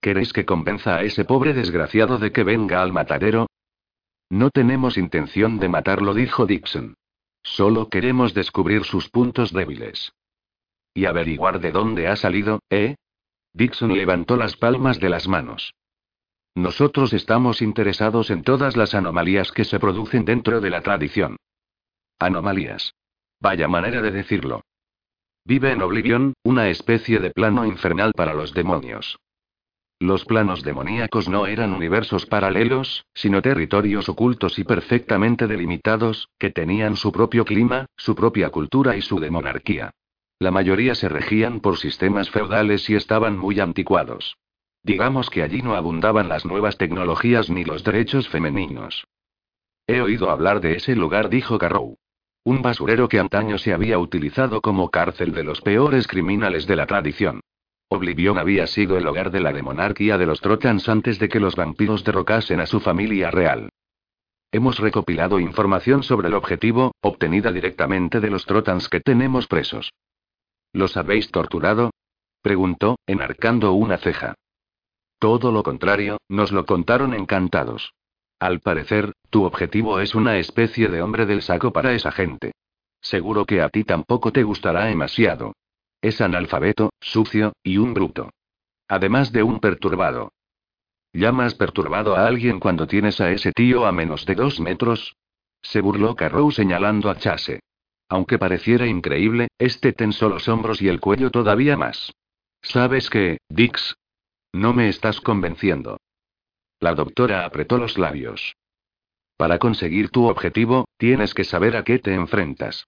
¿Queréis que convenza a ese pobre desgraciado de que venga al matadero? No tenemos intención de matarlo, dijo Dixon. Solo queremos descubrir sus puntos débiles. Y averiguar de dónde ha salido, ¿eh? Dixon levantó las palmas de las manos. Nosotros estamos interesados en todas las anomalías que se producen dentro de la tradición. Anomalías. Vaya manera de decirlo. Vive en Oblivion, una especie de plano infernal para los demonios. Los planos demoníacos no eran universos paralelos, sino territorios ocultos y perfectamente delimitados, que tenían su propio clima, su propia cultura y su demonarquía. La mayoría se regían por sistemas feudales y estaban muy anticuados. Digamos que allí no abundaban las nuevas tecnologías ni los derechos femeninos. He oído hablar de ese lugar, dijo Carrow. Un basurero que antaño se había utilizado como cárcel de los peores criminales de la tradición. Oblivion había sido el hogar de la demonarquía de los Trotans antes de que los vampiros derrocasen a su familia real. Hemos recopilado información sobre el objetivo, obtenida directamente de los Trotans que tenemos presos. ¿Los habéis torturado? preguntó, enarcando una ceja. Todo lo contrario, nos lo contaron encantados. Al parecer, tu objetivo es una especie de hombre del saco para esa gente. Seguro que a ti tampoco te gustará demasiado. Es analfabeto, sucio, y un bruto. Además de un perturbado. ¿Llamas perturbado a alguien cuando tienes a ese tío a menos de dos metros? Se burló Carrow señalando a Chase. Aunque pareciera increíble, este tensó los hombros y el cuello todavía más. ¿Sabes qué, Dix? No me estás convenciendo. La doctora apretó los labios. Para conseguir tu objetivo, tienes que saber a qué te enfrentas.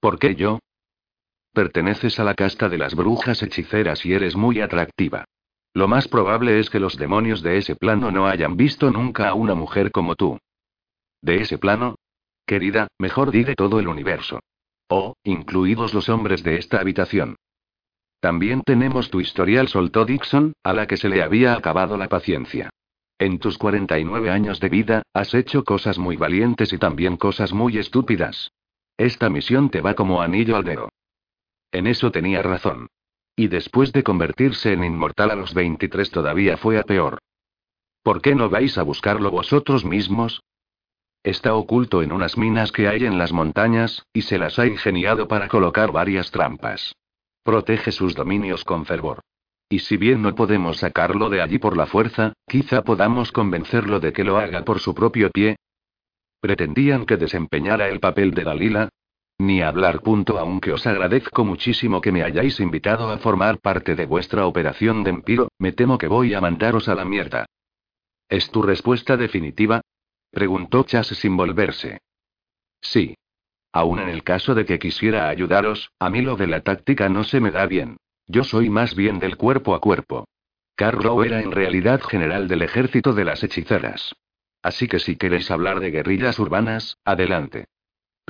¿Por qué yo? Perteneces a la casta de las brujas hechiceras y eres muy atractiva. Lo más probable es que los demonios de ese plano no hayan visto nunca a una mujer como tú. ¿De ese plano? Querida, mejor di de todo el universo. Oh, incluidos los hombres de esta habitación. También tenemos tu historial, soltó Dixon, a la que se le había acabado la paciencia. En tus 49 años de vida, has hecho cosas muy valientes y también cosas muy estúpidas. Esta misión te va como anillo al dedo. En eso tenía razón. Y después de convertirse en inmortal a los 23 todavía fue a peor. ¿Por qué no vais a buscarlo vosotros mismos? Está oculto en unas minas que hay en las montañas, y se las ha ingeniado para colocar varias trampas. Protege sus dominios con fervor. Y si bien no podemos sacarlo de allí por la fuerza, quizá podamos convencerlo de que lo haga por su propio pie. ¿Pretendían que desempeñara el papel de Dalila? Ni hablar. Punto, aunque os agradezco muchísimo que me hayáis invitado a formar parte de vuestra operación de Empiro, me temo que voy a mandaros a la mierda. ¿Es tu respuesta definitiva? preguntó Chas sin volverse. Sí. Aún en el caso de que quisiera ayudaros, a mí lo de la táctica no se me da bien. Yo soy más bien del cuerpo a cuerpo. Carlo era en realidad general del ejército de las hechiceras. Así que si queréis hablar de guerrillas urbanas, adelante.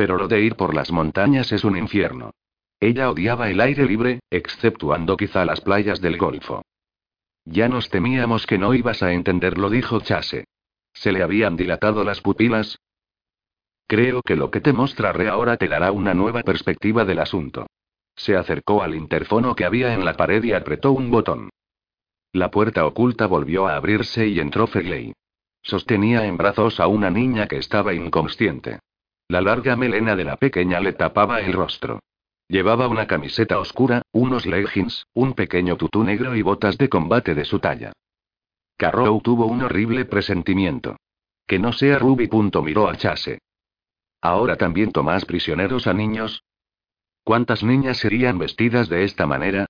Pero lo de ir por las montañas es un infierno. Ella odiaba el aire libre, exceptuando quizá las playas del Golfo. Ya nos temíamos que no ibas a entenderlo, dijo Chase. ¿Se le habían dilatado las pupilas? Creo que lo que te mostraré ahora te dará una nueva perspectiva del asunto. Se acercó al interfono que había en la pared y apretó un botón. La puerta oculta volvió a abrirse y entró Fegley. Sostenía en brazos a una niña que estaba inconsciente. La larga melena de la pequeña le tapaba el rostro. Llevaba una camiseta oscura, unos leggings, un pequeño tutú negro y botas de combate de su talla. Carrow tuvo un horrible presentimiento. Que no sea Ruby. miró a Chase. ¿Ahora también tomás prisioneros a niños? ¿Cuántas niñas serían vestidas de esta manera?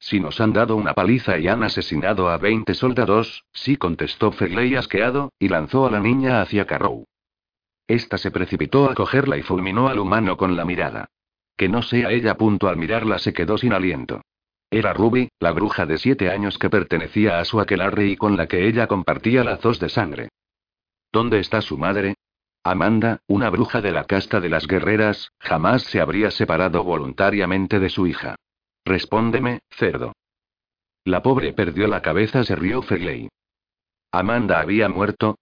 Si nos han dado una paliza y han asesinado a 20 soldados, sí contestó Ferley asqueado, y lanzó a la niña hacia Carrow. Esta se precipitó a cogerla y fulminó al humano con la mirada. Que no sea ella. Punto al mirarla se quedó sin aliento. Era Ruby, la bruja de siete años que pertenecía a su aquelarre y con la que ella compartía lazos de sangre. ¿Dónde está su madre? Amanda, una bruja de la casta de las guerreras, jamás se habría separado voluntariamente de su hija. Respóndeme, cerdo. La pobre perdió la cabeza, se rió Fegley. Amanda había muerto.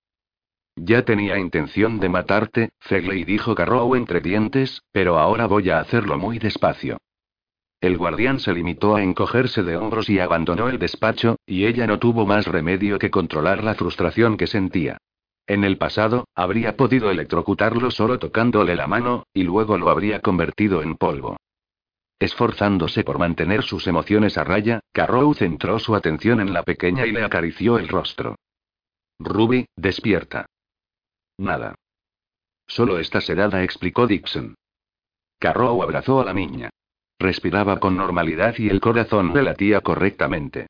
Ya tenía intención de matarte, Fegley dijo Carrow entre dientes, pero ahora voy a hacerlo muy despacio. El guardián se limitó a encogerse de hombros y abandonó el despacho, y ella no tuvo más remedio que controlar la frustración que sentía. En el pasado, habría podido electrocutarlo solo tocándole la mano, y luego lo habría convertido en polvo. Esforzándose por mantener sus emociones a raya, Carrow centró su atención en la pequeña y le acarició el rostro. Ruby, despierta. Nada. Solo está sedada, explicó Dixon. Carrow abrazó a la niña. Respiraba con normalidad y el corazón le latía correctamente.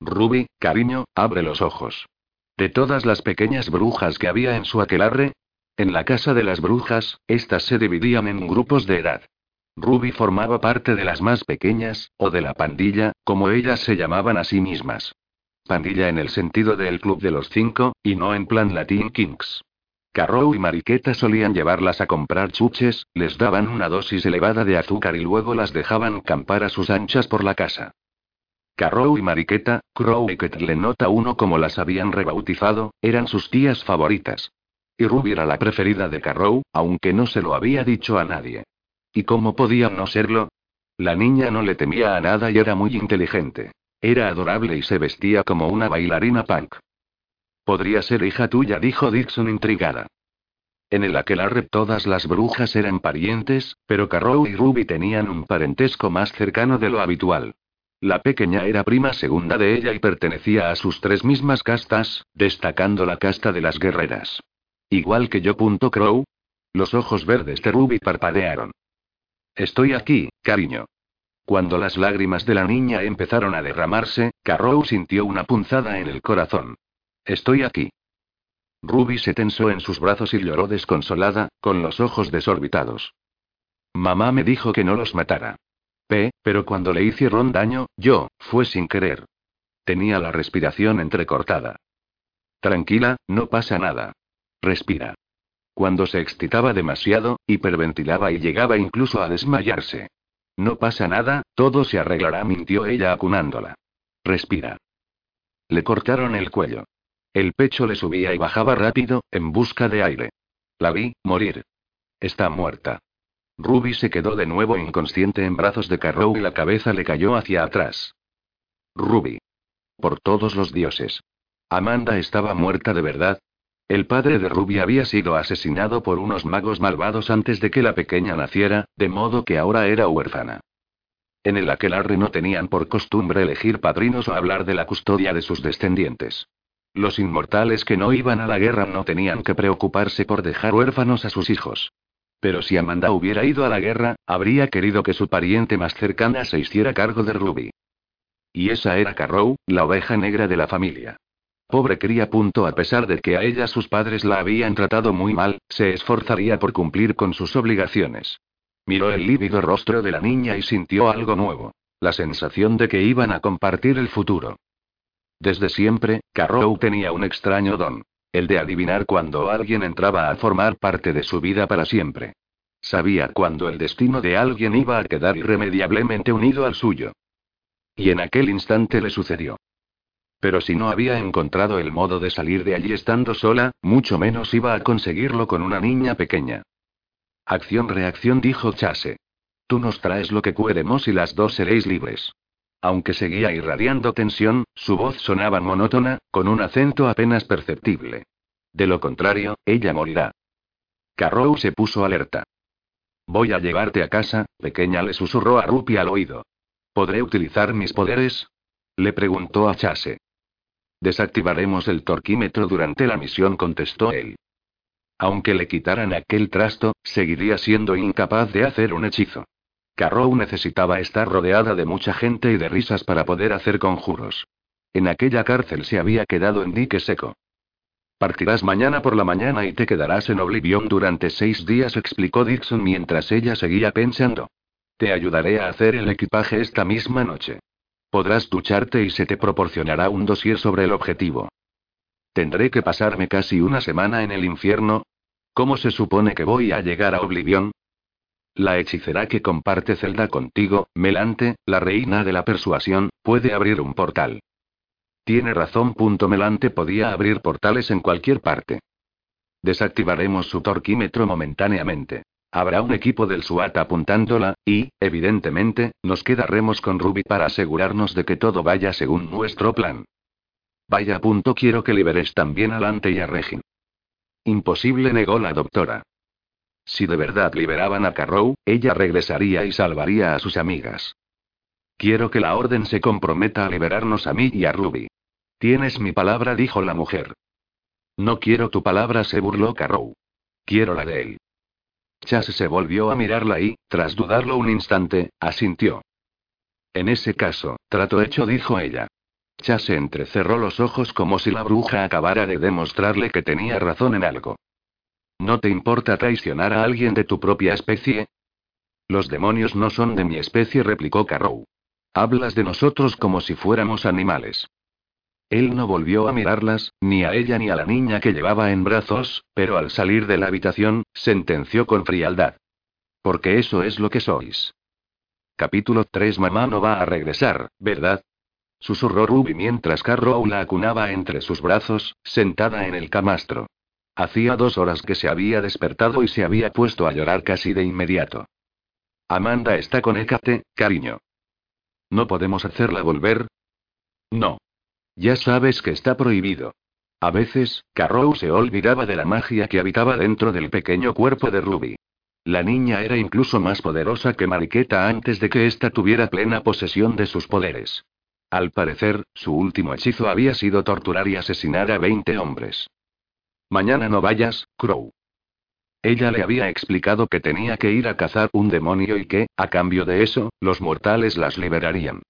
Ruby, cariño, abre los ojos. De todas las pequeñas brujas que había en su aquelarre, en la casa de las brujas, estas se dividían en grupos de edad. Ruby formaba parte de las más pequeñas, o de la pandilla, como ellas se llamaban a sí mismas. Pandilla en el sentido del club de los cinco, y no en plan Latin Kings. Carrow y Mariqueta solían llevarlas a comprar chuches, les daban una dosis elevada de azúcar y luego las dejaban campar a sus anchas por la casa. Carrow y Mariqueta, Crow y Ketle Nota uno como las habían rebautizado, eran sus tías favoritas. Y Ruby era la preferida de Carrow, aunque no se lo había dicho a nadie. ¿Y cómo podía no serlo? La niña no le temía a nada y era muy inteligente. Era adorable y se vestía como una bailarina punk. Podría ser hija tuya, dijo Dixon intrigada. En el aquelarre todas las brujas eran parientes, pero Carrow y Ruby tenían un parentesco más cercano de lo habitual. La pequeña era prima segunda de ella y pertenecía a sus tres mismas castas, destacando la casta de las guerreras. Igual que yo. Crow. Los ojos verdes de Ruby parpadearon. Estoy aquí, cariño. Cuando las lágrimas de la niña empezaron a derramarse, Carrow sintió una punzada en el corazón. Estoy aquí. Ruby se tensó en sus brazos y lloró desconsolada, con los ojos desorbitados. Mamá me dijo que no los matara. P, pero cuando le hicieron daño, yo, fue sin querer. Tenía la respiración entrecortada. Tranquila, no pasa nada. Respira. Cuando se excitaba demasiado, hiperventilaba y llegaba incluso a desmayarse. No pasa nada, todo se arreglará, mintió ella acunándola. Respira. Le cortaron el cuello. El pecho le subía y bajaba rápido, en busca de aire. La vi, morir. Está muerta. Ruby se quedó de nuevo inconsciente en brazos de Carrow y la cabeza le cayó hacia atrás. Ruby. Por todos los dioses. Amanda estaba muerta de verdad. El padre de Ruby había sido asesinado por unos magos malvados antes de que la pequeña naciera, de modo que ahora era huérfana. En el aquelarre no tenían por costumbre elegir padrinos o hablar de la custodia de sus descendientes. Los inmortales que no iban a la guerra no tenían que preocuparse por dejar huérfanos a sus hijos. Pero si Amanda hubiera ido a la guerra, habría querido que su pariente más cercana se hiciera cargo de Ruby. Y esa era Carrow, la oveja negra de la familia. Pobre cría. Punto a pesar de que a ella sus padres la habían tratado muy mal, se esforzaría por cumplir con sus obligaciones. Miró el lívido rostro de la niña y sintió algo nuevo. La sensación de que iban a compartir el futuro. Desde siempre, Carrow tenía un extraño don. El de adivinar cuando alguien entraba a formar parte de su vida para siempre. Sabía cuándo el destino de alguien iba a quedar irremediablemente unido al suyo. Y en aquel instante le sucedió. Pero si no había encontrado el modo de salir de allí estando sola, mucho menos iba a conseguirlo con una niña pequeña. Acción-reacción dijo Chase. Tú nos traes lo que queremos y las dos seréis libres. Aunque seguía irradiando tensión, su voz sonaba monótona, con un acento apenas perceptible. De lo contrario, ella morirá. Carrow se puso alerta. Voy a llevarte a casa, pequeña le susurró a Rupi al oído. ¿Podré utilizar mis poderes? Le preguntó a Chase. Desactivaremos el torquímetro durante la misión, contestó él. Aunque le quitaran aquel trasto, seguiría siendo incapaz de hacer un hechizo. Carrow necesitaba estar rodeada de mucha gente y de risas para poder hacer conjuros. En aquella cárcel se había quedado en dique seco. Partirás mañana por la mañana y te quedarás en Oblivion durante seis días, explicó Dixon mientras ella seguía pensando. Te ayudaré a hacer el equipaje esta misma noche. Podrás ducharte y se te proporcionará un dossier sobre el objetivo. ¿Tendré que pasarme casi una semana en el infierno? ¿Cómo se supone que voy a llegar a Oblivion? La hechicera que comparte celda contigo, Melante, la reina de la persuasión, puede abrir un portal. Tiene razón. Melante podía abrir portales en cualquier parte. Desactivaremos su torquímetro momentáneamente. Habrá un equipo del SWAT apuntándola, y, evidentemente, nos quedaremos con Ruby para asegurarnos de que todo vaya según nuestro plan. Vaya punto quiero que liberes también a Lante y a Regin. Imposible negó la doctora. Si de verdad liberaban a Carrow, ella regresaría y salvaría a sus amigas. Quiero que la orden se comprometa a liberarnos a mí y a Ruby. Tienes mi palabra, dijo la mujer. No quiero tu palabra, se burló Carrow. Quiero la de él. Chas se volvió a mirarla y, tras dudarlo un instante, asintió. En ese caso, trato hecho, dijo ella. Chas entrecerró los ojos como si la bruja acabara de demostrarle que tenía razón en algo. ¿No te importa traicionar a alguien de tu propia especie? Los demonios no son de mi especie, replicó Carrow. Hablas de nosotros como si fuéramos animales. Él no volvió a mirarlas, ni a ella ni a la niña que llevaba en brazos, pero al salir de la habitación, sentenció con frialdad. Porque eso es lo que sois. Capítulo 3 Mamá no va a regresar, ¿verdad? Susurró Ruby mientras Carrow la acunaba entre sus brazos, sentada en el camastro. Hacía dos horas que se había despertado y se había puesto a llorar casi de inmediato. Amanda está con Hécate, cariño. ¿No podemos hacerla volver? No. Ya sabes que está prohibido. A veces, Carrow se olvidaba de la magia que habitaba dentro del pequeño cuerpo de Ruby. La niña era incluso más poderosa que Mariqueta antes de que ésta tuviera plena posesión de sus poderes. Al parecer, su último hechizo había sido torturar y asesinar a 20 hombres. Mañana no vayas, Crow. Ella le había explicado que tenía que ir a cazar un demonio y que, a cambio de eso, los mortales las liberarían.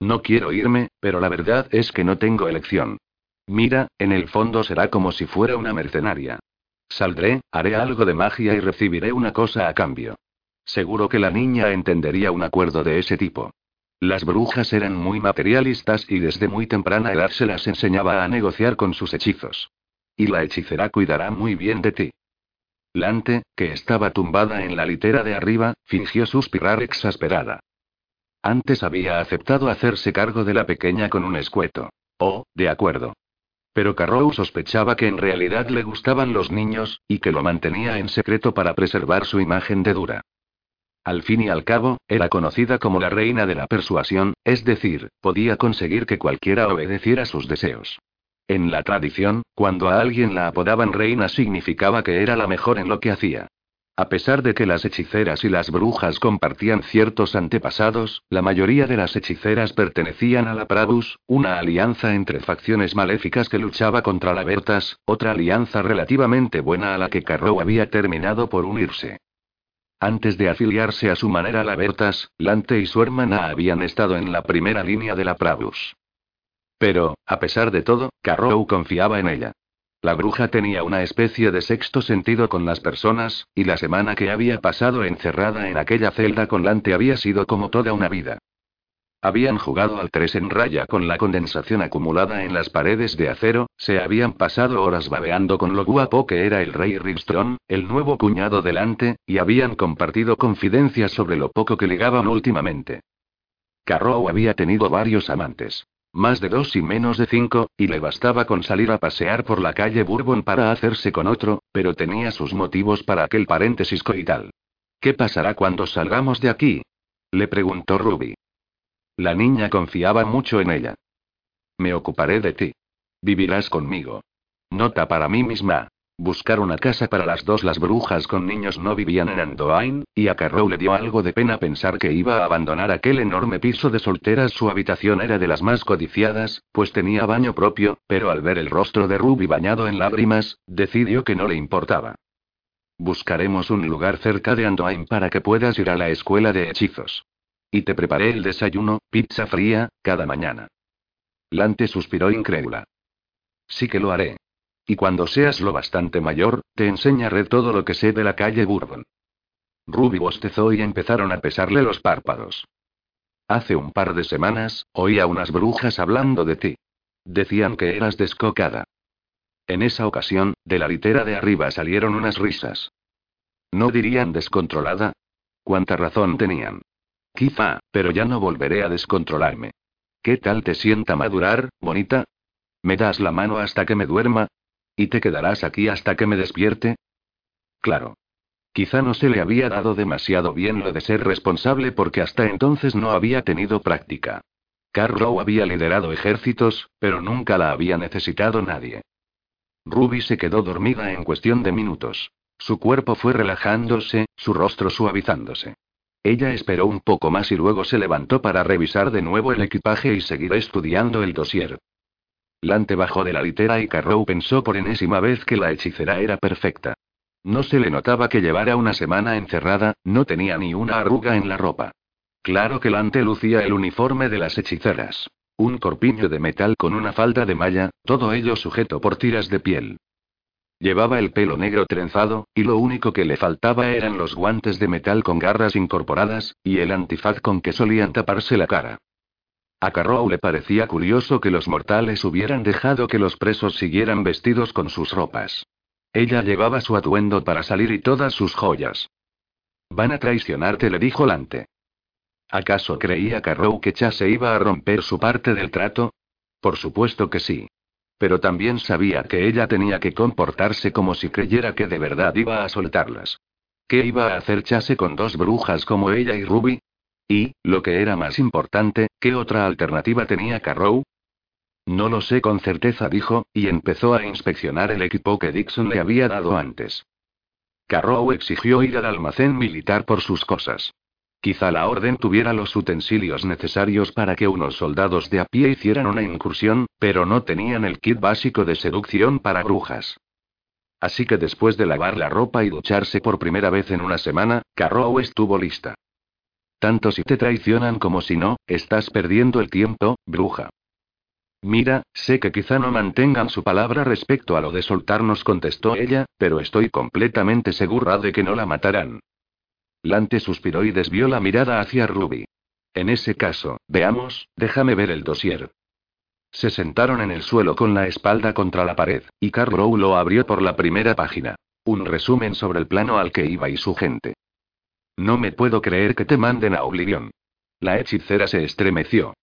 No quiero irme, pero la verdad es que no tengo elección. Mira, en el fondo será como si fuera una mercenaria. Saldré, haré algo de magia y recibiré una cosa a cambio. Seguro que la niña entendería un acuerdo de ese tipo. Las brujas eran muy materialistas y desde muy temprana edad se las enseñaba a negociar con sus hechizos. Y la hechicera cuidará muy bien de ti. Lante, que estaba tumbada en la litera de arriba, fingió suspirar exasperada. Antes había aceptado hacerse cargo de la pequeña con un escueto. Oh, de acuerdo. Pero Carrow sospechaba que en realidad le gustaban los niños, y que lo mantenía en secreto para preservar su imagen de dura. Al fin y al cabo, era conocida como la reina de la persuasión, es decir, podía conseguir que cualquiera obedeciera sus deseos. En la tradición, cuando a alguien la apodaban reina significaba que era la mejor en lo que hacía. A pesar de que las hechiceras y las brujas compartían ciertos antepasados, la mayoría de las hechiceras pertenecían a la Pravus, una alianza entre facciones maléficas que luchaba contra la Bertas, otra alianza relativamente buena a la que Carrow había terminado por unirse. Antes de afiliarse a su manera a la Bertas, Lante y su hermana habían estado en la primera línea de la Pravus. Pero, a pesar de todo, Carrow confiaba en ella. La bruja tenía una especie de sexto sentido con las personas, y la semana que había pasado encerrada en aquella celda con Lante había sido como toda una vida. Habían jugado al tres en raya con la condensación acumulada en las paredes de acero, se habían pasado horas babeando con lo guapo que era el rey Ribstron, el nuevo cuñado delante, y habían compartido confidencias sobre lo poco que ligaban últimamente. Carrow había tenido varios amantes. Más de dos y menos de cinco, y le bastaba con salir a pasear por la calle Bourbon para hacerse con otro, pero tenía sus motivos para aquel paréntesis coital. ¿Qué pasará cuando salgamos de aquí? Le preguntó Ruby. La niña confiaba mucho en ella. Me ocuparé de ti. Vivirás conmigo. Nota para mí misma. Buscar una casa para las dos. Las brujas con niños no vivían en Andoain, y a Carrow le dio algo de pena pensar que iba a abandonar aquel enorme piso de solteras. Su habitación era de las más codiciadas, pues tenía baño propio, pero al ver el rostro de Ruby bañado en lágrimas, decidió que no le importaba. Buscaremos un lugar cerca de Andoain para que puedas ir a la escuela de hechizos. Y te preparé el desayuno, pizza fría, cada mañana. Lante suspiró incrédula. Sí que lo haré. Y cuando seas lo bastante mayor, te enseñaré todo lo que sé de la calle Bourbon. Ruby bostezó y empezaron a pesarle los párpados. Hace un par de semanas, oí a unas brujas hablando de ti. Decían que eras descocada. En esa ocasión, de la litera de arriba salieron unas risas. ¿No dirían descontrolada? ¿Cuánta razón tenían? Quizá, pero ya no volveré a descontrolarme. ¿Qué tal te sienta madurar, bonita? ¿Me das la mano hasta que me duerma? ¿Y te quedarás aquí hasta que me despierte? Claro. Quizá no se le había dado demasiado bien lo de ser responsable porque hasta entonces no había tenido práctica. Carrow había liderado ejércitos, pero nunca la había necesitado nadie. Ruby se quedó dormida en cuestión de minutos. Su cuerpo fue relajándose, su rostro suavizándose. Ella esperó un poco más y luego se levantó para revisar de nuevo el equipaje y seguir estudiando el dossier. Lante bajó de la litera y Carrow pensó por enésima vez que la hechicera era perfecta. No se le notaba que llevara una semana encerrada, no tenía ni una arruga en la ropa. Claro que Lante lucía el uniforme de las hechiceras. Un corpiño de metal con una falda de malla, todo ello sujeto por tiras de piel. Llevaba el pelo negro trenzado, y lo único que le faltaba eran los guantes de metal con garras incorporadas, y el antifaz con que solían taparse la cara. A Carrow le parecía curioso que los mortales hubieran dejado que los presos siguieran vestidos con sus ropas. Ella llevaba su atuendo para salir y todas sus joyas. Van a traicionarte, le dijo Lante. ¿Acaso creía Carrow que Chase iba a romper su parte del trato? Por supuesto que sí. Pero también sabía que ella tenía que comportarse como si creyera que de verdad iba a soltarlas. ¿Qué iba a hacer Chase con dos brujas como ella y Ruby? Y, lo que era más importante, ¿qué otra alternativa tenía Carrow? No lo sé con certeza, dijo, y empezó a inspeccionar el equipo que Dixon le había dado antes. Carrow exigió ir al almacén militar por sus cosas. Quizá la orden tuviera los utensilios necesarios para que unos soldados de a pie hicieran una incursión, pero no tenían el kit básico de seducción para brujas. Así que después de lavar la ropa y ducharse por primera vez en una semana, Carrow estuvo lista. Tanto si te traicionan como si no, estás perdiendo el tiempo, bruja. Mira, sé que quizá no mantengan su palabra respecto a lo de soltarnos, contestó ella, pero estoy completamente segura de que no la matarán. Lante suspiró y desvió la mirada hacia Ruby. En ese caso, veamos, déjame ver el dossier. Se sentaron en el suelo con la espalda contra la pared, y Carrow lo abrió por la primera página. Un resumen sobre el plano al que iba y su gente. No me puedo creer que te manden a Oblivion. La hechicera se estremeció.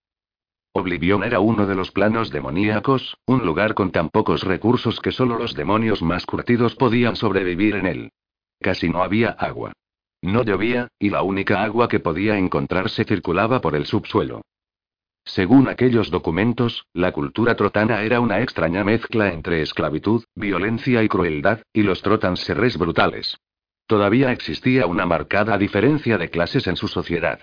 Oblivion era uno de los planos demoníacos, un lugar con tan pocos recursos que solo los demonios más curtidos podían sobrevivir en él. Casi no había agua. No llovía, y la única agua que podía encontrarse circulaba por el subsuelo. Según aquellos documentos, la cultura trotana era una extraña mezcla entre esclavitud, violencia y crueldad, y los trotans seres brutales. Todavía existía una marcada diferencia de clases en su sociedad.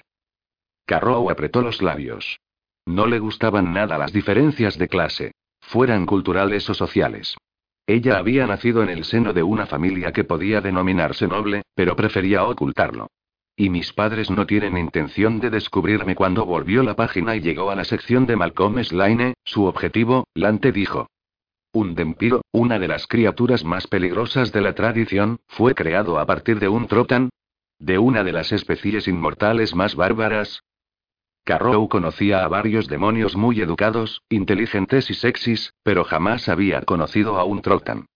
Carrow apretó los labios. No le gustaban nada las diferencias de clase, fueran culturales o sociales. Ella había nacido en el seno de una familia que podía denominarse noble, pero prefería ocultarlo. Y mis padres no tienen intención de descubrirme cuando volvió la página y llegó a la sección de Malcolm Slaine, su objetivo, Lante dijo. Un Dempiro, una de las criaturas más peligrosas de la tradición, fue creado a partir de un Trotan. De una de las especies inmortales más bárbaras, Carrow conocía a varios demonios muy educados, inteligentes y sexys, pero jamás había conocido a un Trotan.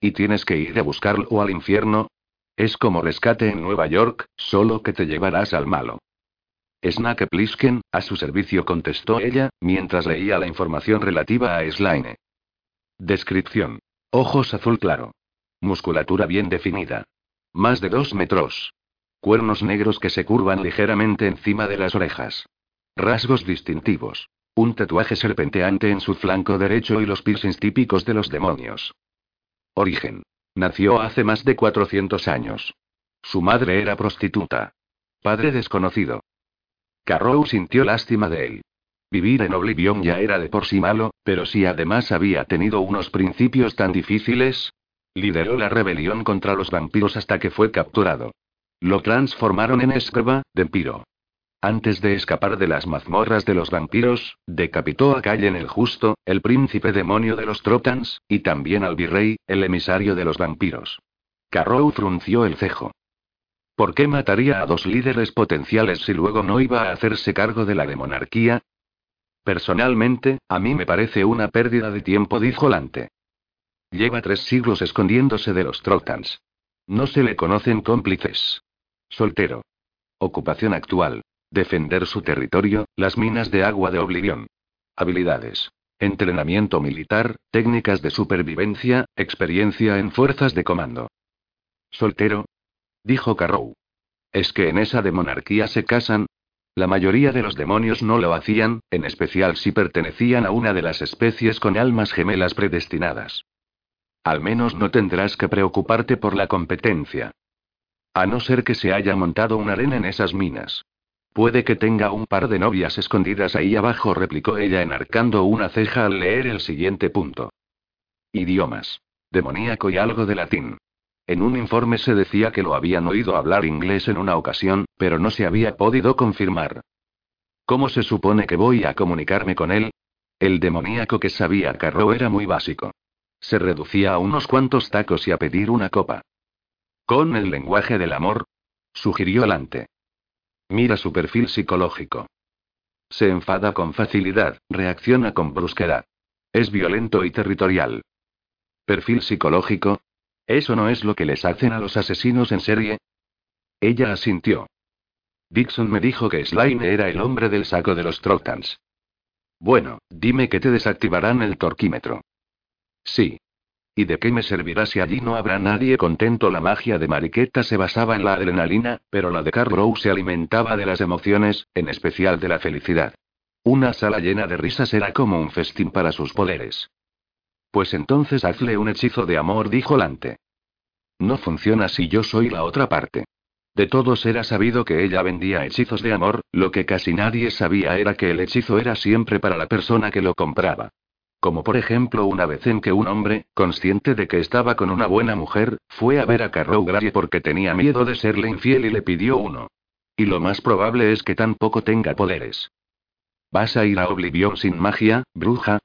¿Y tienes que ir a buscarlo al infierno? Es como rescate en Nueva York, solo que te llevarás al malo. Snake Plisken, a su servicio contestó ella, mientras leía la información relativa a Slaine. Descripción. Ojos azul claro. Musculatura bien definida. Más de dos metros. Cuernos negros que se curvan ligeramente encima de las orejas. Rasgos distintivos. Un tatuaje serpenteante en su flanco derecho y los piercings típicos de los demonios. Origen. Nació hace más de 400 años. Su madre era prostituta. Padre desconocido. Carrow sintió lástima de él. Vivir en Oblivion ya era de por sí malo, pero si además había tenido unos principios tan difíciles. Lideró la rebelión contra los vampiros hasta que fue capturado. Lo transformaron en escriba, Piro. Antes de escapar de las mazmorras de los vampiros, decapitó a Callen el Justo, el príncipe demonio de los Trotans, y también al virrey, el emisario de los vampiros. Carrow frunció el cejo. ¿Por qué mataría a dos líderes potenciales si luego no iba a hacerse cargo de la demonarquía? Personalmente, a mí me parece una pérdida de tiempo, dijo Lante. Lleva tres siglos escondiéndose de los Trotans. No se le conocen cómplices. Soltero. Ocupación actual. Defender su territorio, las minas de agua de Oblivion. Habilidades. Entrenamiento militar, técnicas de supervivencia, experiencia en fuerzas de comando. Soltero. Dijo Carrow. ¿Es que en esa de monarquía se casan? La mayoría de los demonios no lo hacían, en especial si pertenecían a una de las especies con almas gemelas predestinadas. Al menos no tendrás que preocuparte por la competencia. A no ser que se haya montado un arena en esas minas. Puede que tenga un par de novias escondidas ahí abajo, replicó ella enarcando una ceja al leer el siguiente punto. Idiomas. Demoníaco y algo de latín. En un informe se decía que lo habían oído hablar inglés en una ocasión, pero no se había podido confirmar. ¿Cómo se supone que voy a comunicarme con él? El demoníaco que sabía Carro era muy básico. Se reducía a unos cuantos tacos y a pedir una copa. Con el lenguaje del amor, sugirió Alante. Mira su perfil psicológico. Se enfada con facilidad, reacciona con brusquedad. Es violento y territorial. Perfil psicológico. ¿Eso no es lo que les hacen a los asesinos en serie? Ella asintió. Dixon me dijo que Slime era el hombre del saco de los Trotans. Bueno, dime que te desactivarán el torquímetro. Sí. ¿Y de qué me servirá si allí no habrá nadie contento? La magia de Mariqueta se basaba en la adrenalina, pero la de Carrow se alimentaba de las emociones, en especial de la felicidad. Una sala llena de risas era como un festín para sus poderes. Pues entonces hazle un hechizo de amor, dijo Lante. No funciona si yo soy la otra parte. De todos era sabido que ella vendía hechizos de amor, lo que casi nadie sabía era que el hechizo era siempre para la persona que lo compraba. Como por ejemplo una vez en que un hombre, consciente de que estaba con una buena mujer, fue a ver a Carrow porque tenía miedo de serle infiel y le pidió uno. Y lo más probable es que tampoco tenga poderes. ¿Vas a ir a Oblivion sin magia, bruja?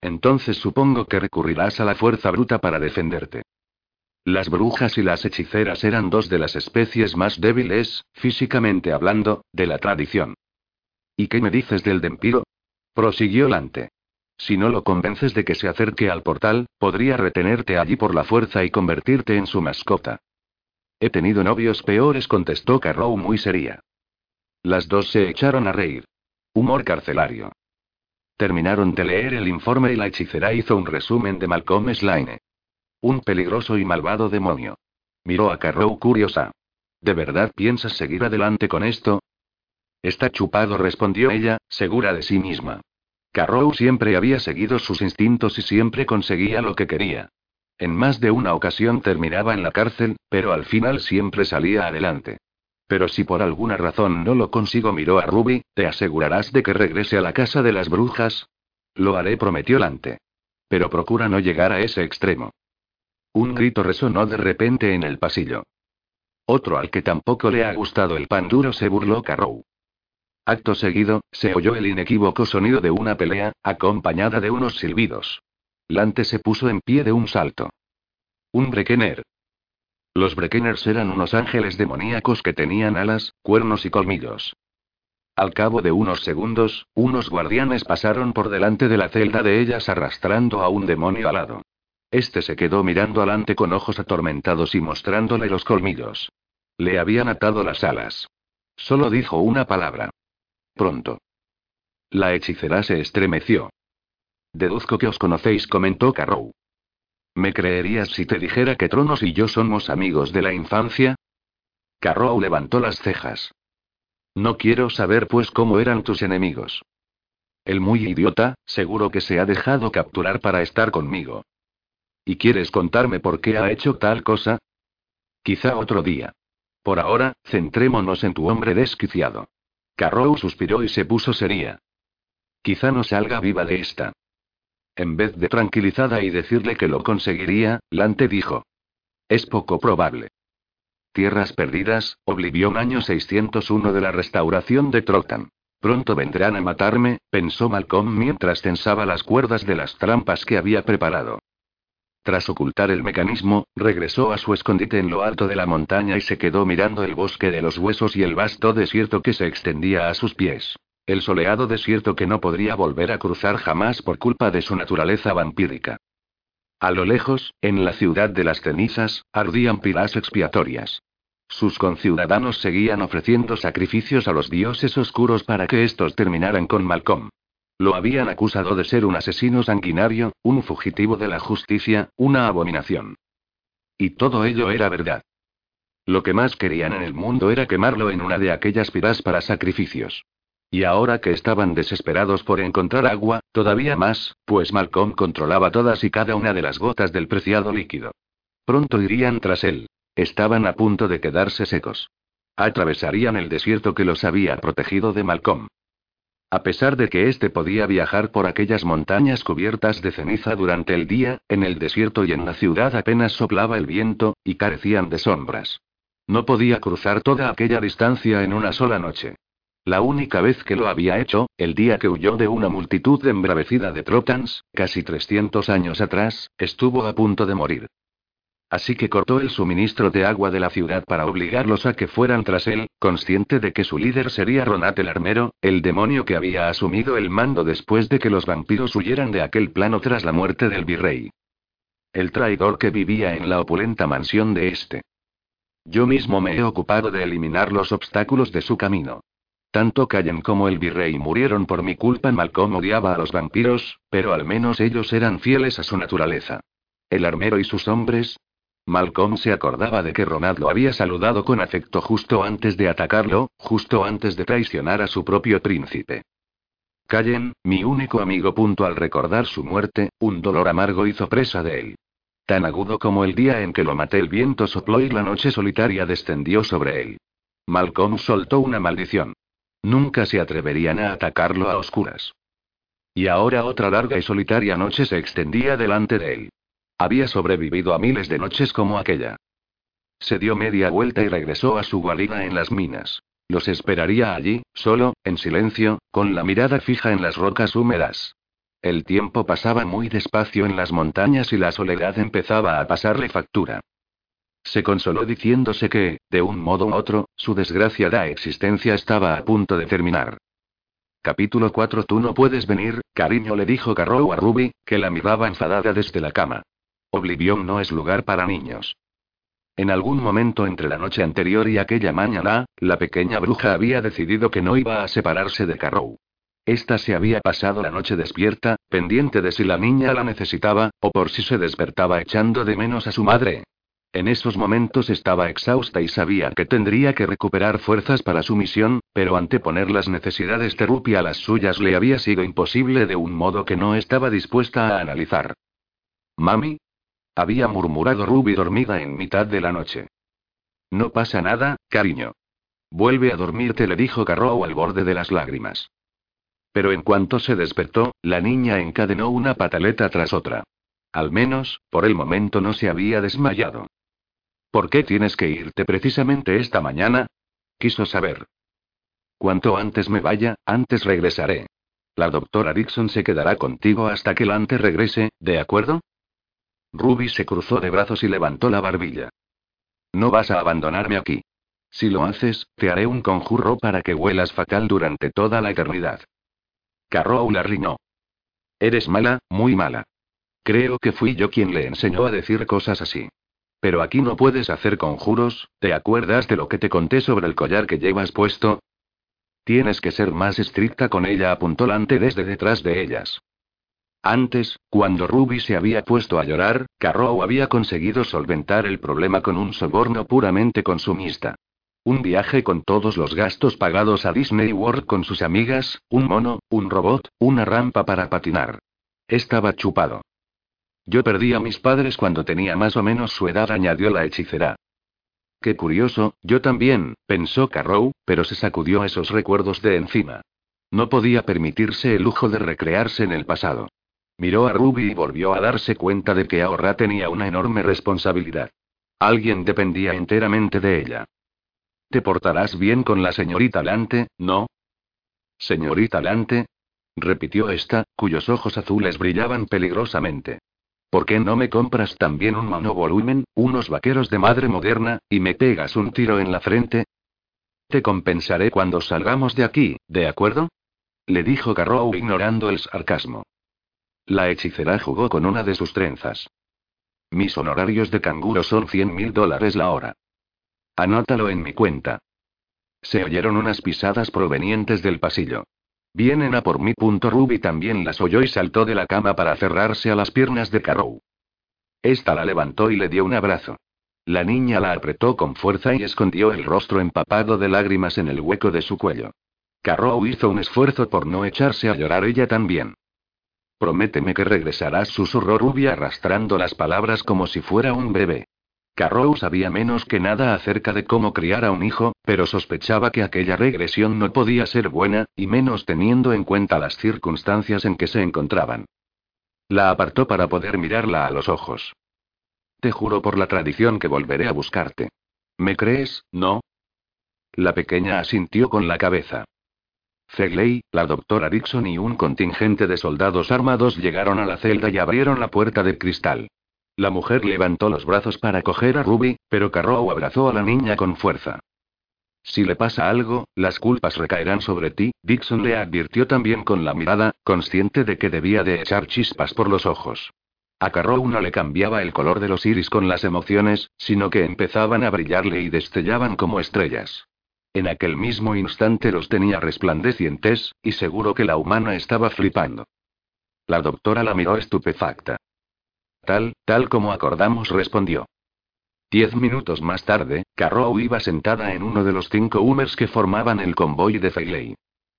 Entonces supongo que recurrirás a la fuerza bruta para defenderte. Las brujas y las hechiceras eran dos de las especies más débiles, físicamente hablando, de la tradición. ¿Y qué me dices del Dempiro? prosiguió Lante. Si no lo convences de que se acerque al portal, podría retenerte allí por la fuerza y convertirte en su mascota. He tenido novios peores, contestó Carrow muy seria. Las dos se echaron a reír. Humor carcelario. Terminaron de leer el informe y la hechicera hizo un resumen de Malcolm Slane. Un peligroso y malvado demonio. Miró a Carrow curiosa. ¿De verdad piensas seguir adelante con esto? Está chupado, respondió ella, segura de sí misma. Carrow siempre había seguido sus instintos y siempre conseguía lo que quería. En más de una ocasión terminaba en la cárcel, pero al final siempre salía adelante. Pero si por alguna razón no lo consigo, miró a Ruby, ¿te asegurarás de que regrese a la casa de las brujas? Lo haré, prometió Lante. Pero procura no llegar a ese extremo. Un grito resonó de repente en el pasillo. Otro al que tampoco le ha gustado el pan duro se burló Carrow. Acto seguido, se oyó el inequívoco sonido de una pelea, acompañada de unos silbidos. Lante se puso en pie de un salto. Un Brekener. Los Brekeners eran unos ángeles demoníacos que tenían alas, cuernos y colmillos. Al cabo de unos segundos, unos guardianes pasaron por delante de la celda de ellas arrastrando a un demonio alado. Este se quedó mirando alante con ojos atormentados y mostrándole los colmillos. Le habían atado las alas. Solo dijo una palabra. Pronto. La hechicera se estremeció. Deduzco que os conocéis, comentó Carrow. ¿Me creerías si te dijera que Tronos y yo somos amigos de la infancia? Carrow levantó las cejas. No quiero saber pues cómo eran tus enemigos. El muy idiota, seguro que se ha dejado capturar para estar conmigo. ¿Y quieres contarme por qué ha hecho tal cosa? Quizá otro día. Por ahora, centrémonos en tu hombre desquiciado. Carrow suspiró y se puso seria. Quizá no salga viva de esta. En vez de tranquilizada y decirle que lo conseguiría, Lante dijo. Es poco probable. Tierras perdidas, Oblivion año 601 de la restauración de Trotan. Pronto vendrán a matarme, pensó Malcolm mientras tensaba las cuerdas de las trampas que había preparado. Tras ocultar el mecanismo, regresó a su escondite en lo alto de la montaña y se quedó mirando el bosque de los huesos y el vasto desierto que se extendía a sus pies. El soleado desierto que no podría volver a cruzar jamás por culpa de su naturaleza vampírica. A lo lejos, en la ciudad de las cenizas, ardían pilas expiatorias. Sus conciudadanos seguían ofreciendo sacrificios a los dioses oscuros para que estos terminaran con Malcolm. Lo habían acusado de ser un asesino sanguinario, un fugitivo de la justicia, una abominación. Y todo ello era verdad. Lo que más querían en el mundo era quemarlo en una de aquellas piras para sacrificios. Y ahora que estaban desesperados por encontrar agua, todavía más, pues Malcolm controlaba todas y cada una de las gotas del preciado líquido. Pronto irían tras él. Estaban a punto de quedarse secos. Atravesarían el desierto que los había protegido de Malcolm. A pesar de que éste podía viajar por aquellas montañas cubiertas de ceniza durante el día, en el desierto y en la ciudad apenas soplaba el viento, y carecían de sombras. No podía cruzar toda aquella distancia en una sola noche. La única vez que lo había hecho, el día que huyó de una multitud embravecida de Trotans, casi 300 años atrás, estuvo a punto de morir. Así que cortó el suministro de agua de la ciudad para obligarlos a que fueran tras él, consciente de que su líder sería Ronat el armero, el demonio que había asumido el mando después de que los vampiros huyeran de aquel plano tras la muerte del virrey. El traidor que vivía en la opulenta mansión de este. Yo mismo me he ocupado de eliminar los obstáculos de su camino. Tanto Callen como el virrey murieron por mi culpa. Malcolm odiaba a los vampiros, pero al menos ellos eran fieles a su naturaleza. El armero y sus hombres, Malcolm se acordaba de que Ronald lo había saludado con afecto justo antes de atacarlo, justo antes de traicionar a su propio príncipe. Callen, mi único amigo. Punto al recordar su muerte, un dolor amargo hizo presa de él. Tan agudo como el día en que lo maté, el viento sopló y la noche solitaria descendió sobre él. Malcolm soltó una maldición. Nunca se atreverían a atacarlo a oscuras. Y ahora otra larga y solitaria noche se extendía delante de él. Había sobrevivido a miles de noches como aquella. Se dio media vuelta y regresó a su guarida en las minas. Los esperaría allí, solo, en silencio, con la mirada fija en las rocas húmedas. El tiempo pasaba muy despacio en las montañas y la soledad empezaba a pasarle factura. Se consoló diciéndose que, de un modo u otro, su desgraciada existencia estaba a punto de terminar. Capítulo 4 Tú no puedes venir, cariño le dijo Carrow a Ruby, que la miraba enfadada desde la cama. Oblivion no es lugar para niños. En algún momento entre la noche anterior y aquella mañana, la pequeña bruja había decidido que no iba a separarse de Carrow. Esta se había pasado la noche despierta, pendiente de si la niña la necesitaba, o por si se despertaba echando de menos a su madre. En esos momentos estaba exhausta y sabía que tendría que recuperar fuerzas para su misión, pero anteponer las necesidades de Rupi a las suyas le había sido imposible de un modo que no estaba dispuesta a analizar. Mami, había murmurado Ruby dormida en mitad de la noche. No pasa nada, cariño. Vuelve a dormirte, le dijo Carrow al borde de las lágrimas. Pero en cuanto se despertó, la niña encadenó una pataleta tras otra. Al menos, por el momento no se había desmayado. ¿Por qué tienes que irte precisamente esta mañana? Quiso saber. Cuanto antes me vaya, antes regresaré. La doctora Dixon se quedará contigo hasta que Lante regrese, ¿de acuerdo? Ruby se cruzó de brazos y levantó la barbilla. No vas a abandonarme aquí. Si lo haces, te haré un conjuro para que huelas fatal durante toda la eternidad. Carrow la riñó. Eres mala, muy mala. Creo que fui yo quien le enseñó a decir cosas así. Pero aquí no puedes hacer conjuros, ¿te acuerdas de lo que te conté sobre el collar que llevas puesto? Tienes que ser más estricta con ella, apuntó Lante desde detrás de ellas. Antes, cuando Ruby se había puesto a llorar, Carrow había conseguido solventar el problema con un soborno puramente consumista. Un viaje con todos los gastos pagados a Disney World con sus amigas, un mono, un robot, una rampa para patinar. Estaba chupado. Yo perdí a mis padres cuando tenía más o menos su edad, añadió la hechicera. Qué curioso, yo también, pensó Carrow, pero se sacudió esos recuerdos de encima. No podía permitirse el lujo de recrearse en el pasado. Miró a Ruby y volvió a darse cuenta de que ahora tenía una enorme responsabilidad. Alguien dependía enteramente de ella. ¿Te portarás bien con la señorita Lante, no? ¿Señorita Lante? repitió esta, cuyos ojos azules brillaban peligrosamente. ¿Por qué no me compras también un monovolumen, unos vaqueros de madre moderna, y me pegas un tiro en la frente? Te compensaré cuando salgamos de aquí, ¿de acuerdo? Le dijo Carrow ignorando el sarcasmo. La hechicera jugó con una de sus trenzas. Mis honorarios de canguro son 100 mil dólares la hora. Anótalo en mi cuenta. Se oyeron unas pisadas provenientes del pasillo. Vienen a por mí. Ruby también las oyó y saltó de la cama para cerrarse a las piernas de Carrow. Esta la levantó y le dio un abrazo. La niña la apretó con fuerza y escondió el rostro empapado de lágrimas en el hueco de su cuello. Carrow hizo un esfuerzo por no echarse a llorar ella también. Prométeme que regresarás, susurró Ruby arrastrando las palabras como si fuera un bebé. Carrow sabía menos que nada acerca de cómo criar a un hijo, pero sospechaba que aquella regresión no podía ser buena, y menos teniendo en cuenta las circunstancias en que se encontraban. La apartó para poder mirarla a los ojos. Te juro por la tradición que volveré a buscarte. ¿Me crees, no? La pequeña asintió con la cabeza. Fegley, la doctora Dixon y un contingente de soldados armados llegaron a la celda y abrieron la puerta de cristal. La mujer levantó los brazos para coger a Ruby, pero Carrow abrazó a la niña con fuerza. Si le pasa algo, las culpas recaerán sobre ti, Dixon le advirtió también con la mirada, consciente de que debía de echar chispas por los ojos. A Carrow no le cambiaba el color de los iris con las emociones, sino que empezaban a brillarle y destellaban como estrellas. En aquel mismo instante los tenía resplandecientes, y seguro que la humana estaba flipando. La doctora la miró estupefacta. Tal, tal como acordamos, respondió. Diez minutos más tarde, Carrow iba sentada en uno de los cinco Hummers que formaban el convoy de Feiley.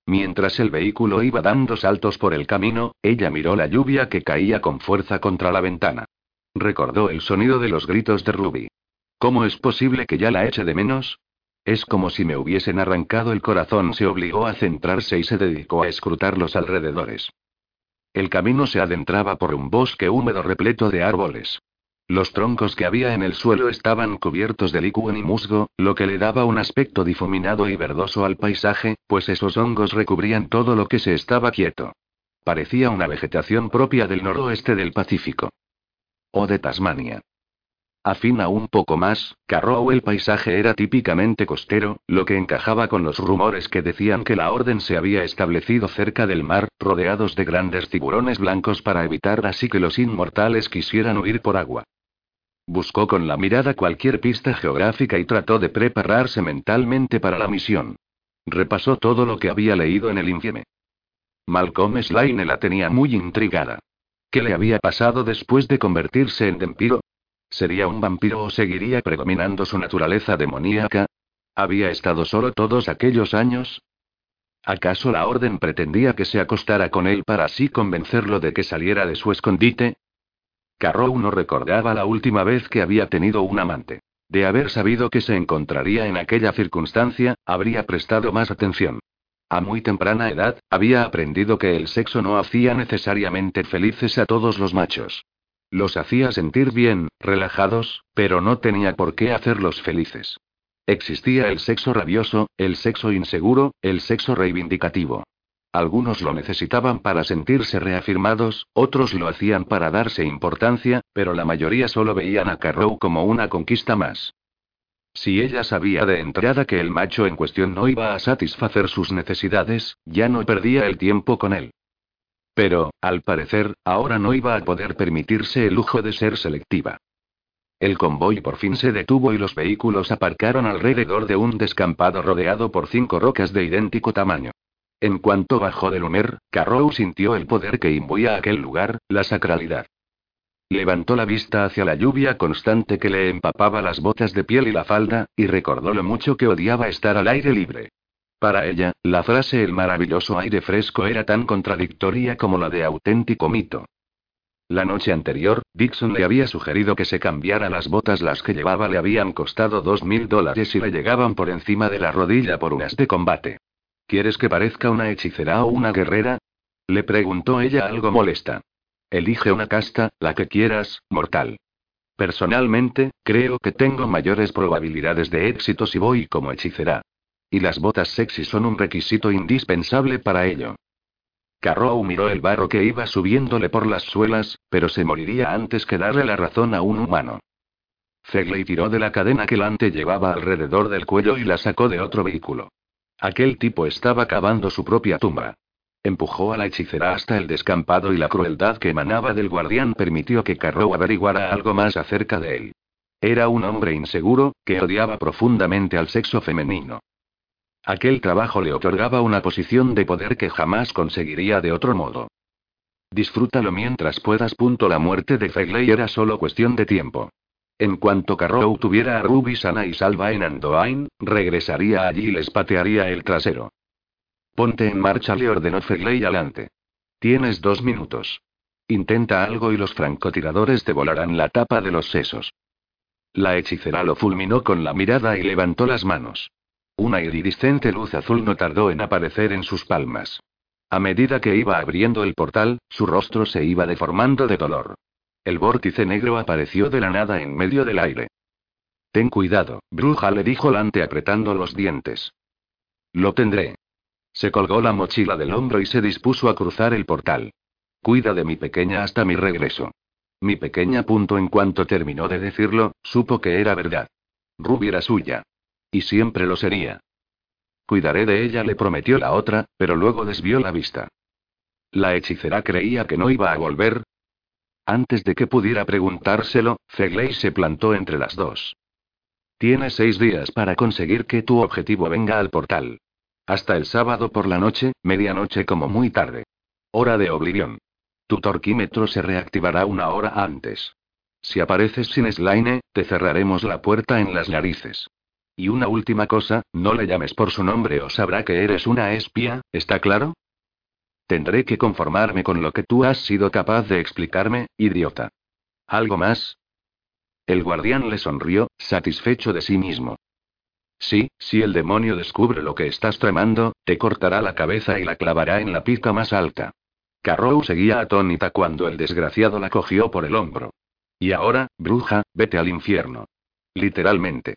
Mientras el vehículo iba dando saltos por el camino, ella miró la lluvia que caía con fuerza contra la ventana. Recordó el sonido de los gritos de Ruby. ¿Cómo es posible que ya la eche de menos? Es como si me hubiesen arrancado el corazón. Se obligó a centrarse y se dedicó a escrutar los alrededores. El camino se adentraba por un bosque húmedo repleto de árboles. Los troncos que había en el suelo estaban cubiertos de licuen y musgo, lo que le daba un aspecto difuminado y verdoso al paisaje, pues esos hongos recubrían todo lo que se estaba quieto. Parecía una vegetación propia del noroeste del Pacífico. O de Tasmania. Afina un poco más, Carrow el paisaje era típicamente costero, lo que encajaba con los rumores que decían que la orden se había establecido cerca del mar, rodeados de grandes tiburones blancos para evitar así que los inmortales quisieran huir por agua. Buscó con la mirada cualquier pista geográfica y trató de prepararse mentalmente para la misión. Repasó todo lo que había leído en el infieme. Malcolm Slaine la tenía muy intrigada. ¿Qué le había pasado después de convertirse en vampiro? ¿Sería un vampiro o seguiría predominando su naturaleza demoníaca? ¿Había estado solo todos aquellos años? ¿Acaso la orden pretendía que se acostara con él para así convencerlo de que saliera de su escondite? Carrow no recordaba la última vez que había tenido un amante. De haber sabido que se encontraría en aquella circunstancia, habría prestado más atención. A muy temprana edad, había aprendido que el sexo no hacía necesariamente felices a todos los machos. Los hacía sentir bien, relajados, pero no tenía por qué hacerlos felices. Existía el sexo rabioso, el sexo inseguro, el sexo reivindicativo. Algunos lo necesitaban para sentirse reafirmados, otros lo hacían para darse importancia, pero la mayoría solo veían a Carrow como una conquista más. Si ella sabía de entrada que el macho en cuestión no iba a satisfacer sus necesidades, ya no perdía el tiempo con él. Pero, al parecer, ahora no iba a poder permitirse el lujo de ser selectiva. El convoy por fin se detuvo y los vehículos aparcaron alrededor de un descampado rodeado por cinco rocas de idéntico tamaño. En cuanto bajó del Humer, Carrow sintió el poder que imbuía aquel lugar, la sacralidad. Levantó la vista hacia la lluvia constante que le empapaba las botas de piel y la falda, y recordó lo mucho que odiaba estar al aire libre. Para ella, la frase el maravilloso aire fresco era tan contradictoria como la de auténtico mito. La noche anterior, Dixon le había sugerido que se cambiara las botas, las que llevaba le habían costado dos mil dólares y le llegaban por encima de la rodilla por unas de combate. ¿Quieres que parezca una hechicera o una guerrera? Le preguntó ella algo molesta. Elige una casta, la que quieras, mortal. Personalmente, creo que tengo mayores probabilidades de éxito si voy como hechicera. Y las botas sexy son un requisito indispensable para ello. Carrow miró el barro que iba subiéndole por las suelas, pero se moriría antes que darle la razón a un humano. Fegley tiró de la cadena que Lante llevaba alrededor del cuello y la sacó de otro vehículo. Aquel tipo estaba cavando su propia tumba. Empujó a la hechicera hasta el descampado y la crueldad que emanaba del guardián permitió que Carrow averiguara algo más acerca de él. Era un hombre inseguro, que odiaba profundamente al sexo femenino. Aquel trabajo le otorgaba una posición de poder que jamás conseguiría de otro modo. Disfrútalo mientras puedas. Punto la muerte de Fegley era solo cuestión de tiempo. En cuanto Carrow tuviera a Ruby sana y salva en Andoain, regresaría allí y les patearía el trasero. Ponte en marcha, le ordenó Fegley adelante. Tienes dos minutos. Intenta algo y los francotiradores te volarán la tapa de los sesos. La hechicera lo fulminó con la mirada y levantó las manos. Una iridiscente luz azul no tardó en aparecer en sus palmas. A medida que iba abriendo el portal, su rostro se iba deformando de dolor. El vórtice negro apareció de la nada en medio del aire. Ten cuidado, bruja le dijo Lante apretando los dientes. Lo tendré. Se colgó la mochila del hombro y se dispuso a cruzar el portal. Cuida de mi pequeña hasta mi regreso. Mi pequeña punto en cuanto terminó de decirlo, supo que era verdad. Ruby era suya. Y siempre lo sería. Cuidaré de ella, le prometió la otra, pero luego desvió la vista. La hechicera creía que no iba a volver. Antes de que pudiera preguntárselo, Fegley se plantó entre las dos. Tienes seis días para conseguir que tu objetivo venga al portal. Hasta el sábado por la noche, medianoche como muy tarde. Hora de oblivión. Tu torquímetro se reactivará una hora antes. Si apareces sin Slaine, te cerraremos la puerta en las narices. Y una última cosa, no le llames por su nombre o sabrá que eres una espía, ¿está claro? Tendré que conformarme con lo que tú has sido capaz de explicarme, idiota. ¿Algo más? El guardián le sonrió, satisfecho de sí mismo. Sí, si el demonio descubre lo que estás tramando, te cortará la cabeza y la clavará en la pica más alta. Carrow seguía atónita cuando el desgraciado la cogió por el hombro. Y ahora, bruja, vete al infierno. Literalmente.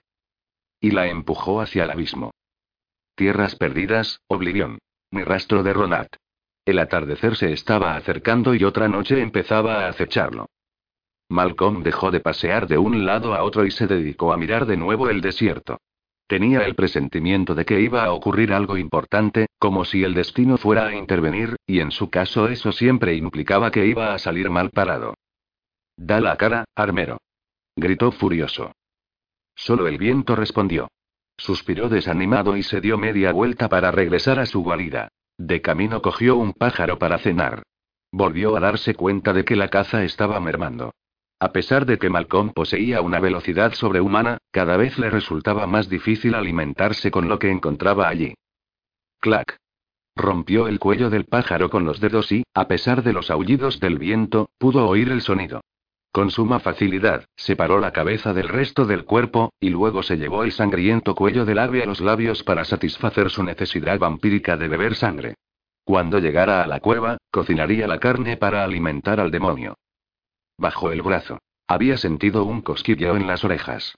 Y la empujó hacia el abismo. Tierras perdidas, oblivión. Ni rastro de Ronat. El atardecer se estaba acercando y otra noche empezaba a acecharlo. Malcolm dejó de pasear de un lado a otro y se dedicó a mirar de nuevo el desierto. Tenía el presentimiento de que iba a ocurrir algo importante, como si el destino fuera a intervenir, y en su caso eso siempre implicaba que iba a salir mal parado. Da la cara, armero. Gritó furioso. Solo el viento respondió. Suspiró desanimado y se dio media vuelta para regresar a su guarida. De camino cogió un pájaro para cenar. Volvió a darse cuenta de que la caza estaba mermando. A pesar de que Malcolm poseía una velocidad sobrehumana, cada vez le resultaba más difícil alimentarse con lo que encontraba allí. Clac. Rompió el cuello del pájaro con los dedos y, a pesar de los aullidos del viento, pudo oír el sonido. Con suma facilidad, separó la cabeza del resto del cuerpo, y luego se llevó el sangriento cuello del ave a los labios para satisfacer su necesidad vampírica de beber sangre. Cuando llegara a la cueva, cocinaría la carne para alimentar al demonio. Bajo el brazo. Había sentido un cosquilleo en las orejas.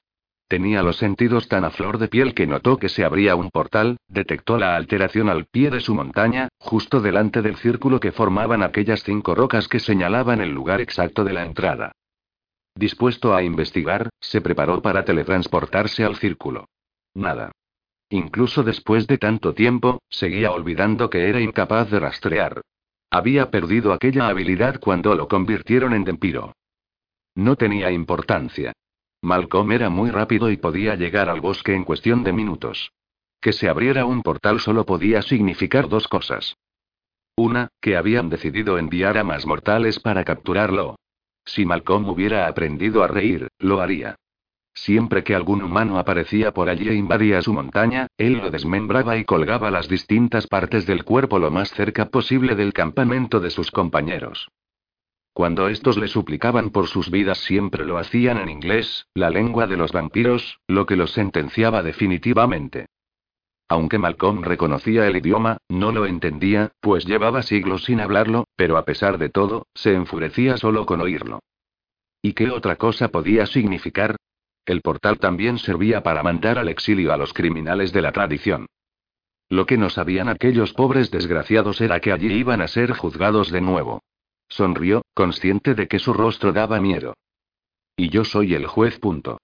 Tenía los sentidos tan a flor de piel que notó que se abría un portal, detectó la alteración al pie de su montaña, justo delante del círculo que formaban aquellas cinco rocas que señalaban el lugar exacto de la entrada. Dispuesto a investigar, se preparó para teletransportarse al círculo. Nada. Incluso después de tanto tiempo, seguía olvidando que era incapaz de rastrear. Había perdido aquella habilidad cuando lo convirtieron en Dempiro. No tenía importancia. Malcolm era muy rápido y podía llegar al bosque en cuestión de minutos. Que se abriera un portal solo podía significar dos cosas. Una, que habían decidido enviar a más mortales para capturarlo. Si Malcolm hubiera aprendido a reír, lo haría. Siempre que algún humano aparecía por allí e invadía su montaña, él lo desmembraba y colgaba las distintas partes del cuerpo lo más cerca posible del campamento de sus compañeros. Cuando estos le suplicaban por sus vidas siempre lo hacían en inglés, la lengua de los vampiros, lo que los sentenciaba definitivamente. Aunque Malcolm reconocía el idioma, no lo entendía, pues llevaba siglos sin hablarlo, pero a pesar de todo, se enfurecía solo con oírlo. ¿Y qué otra cosa podía significar? El portal también servía para mandar al exilio a los criminales de la tradición. Lo que no sabían aquellos pobres desgraciados era que allí iban a ser juzgados de nuevo. Sonrió, consciente de que su rostro daba miedo. Y yo soy el juez. Punto.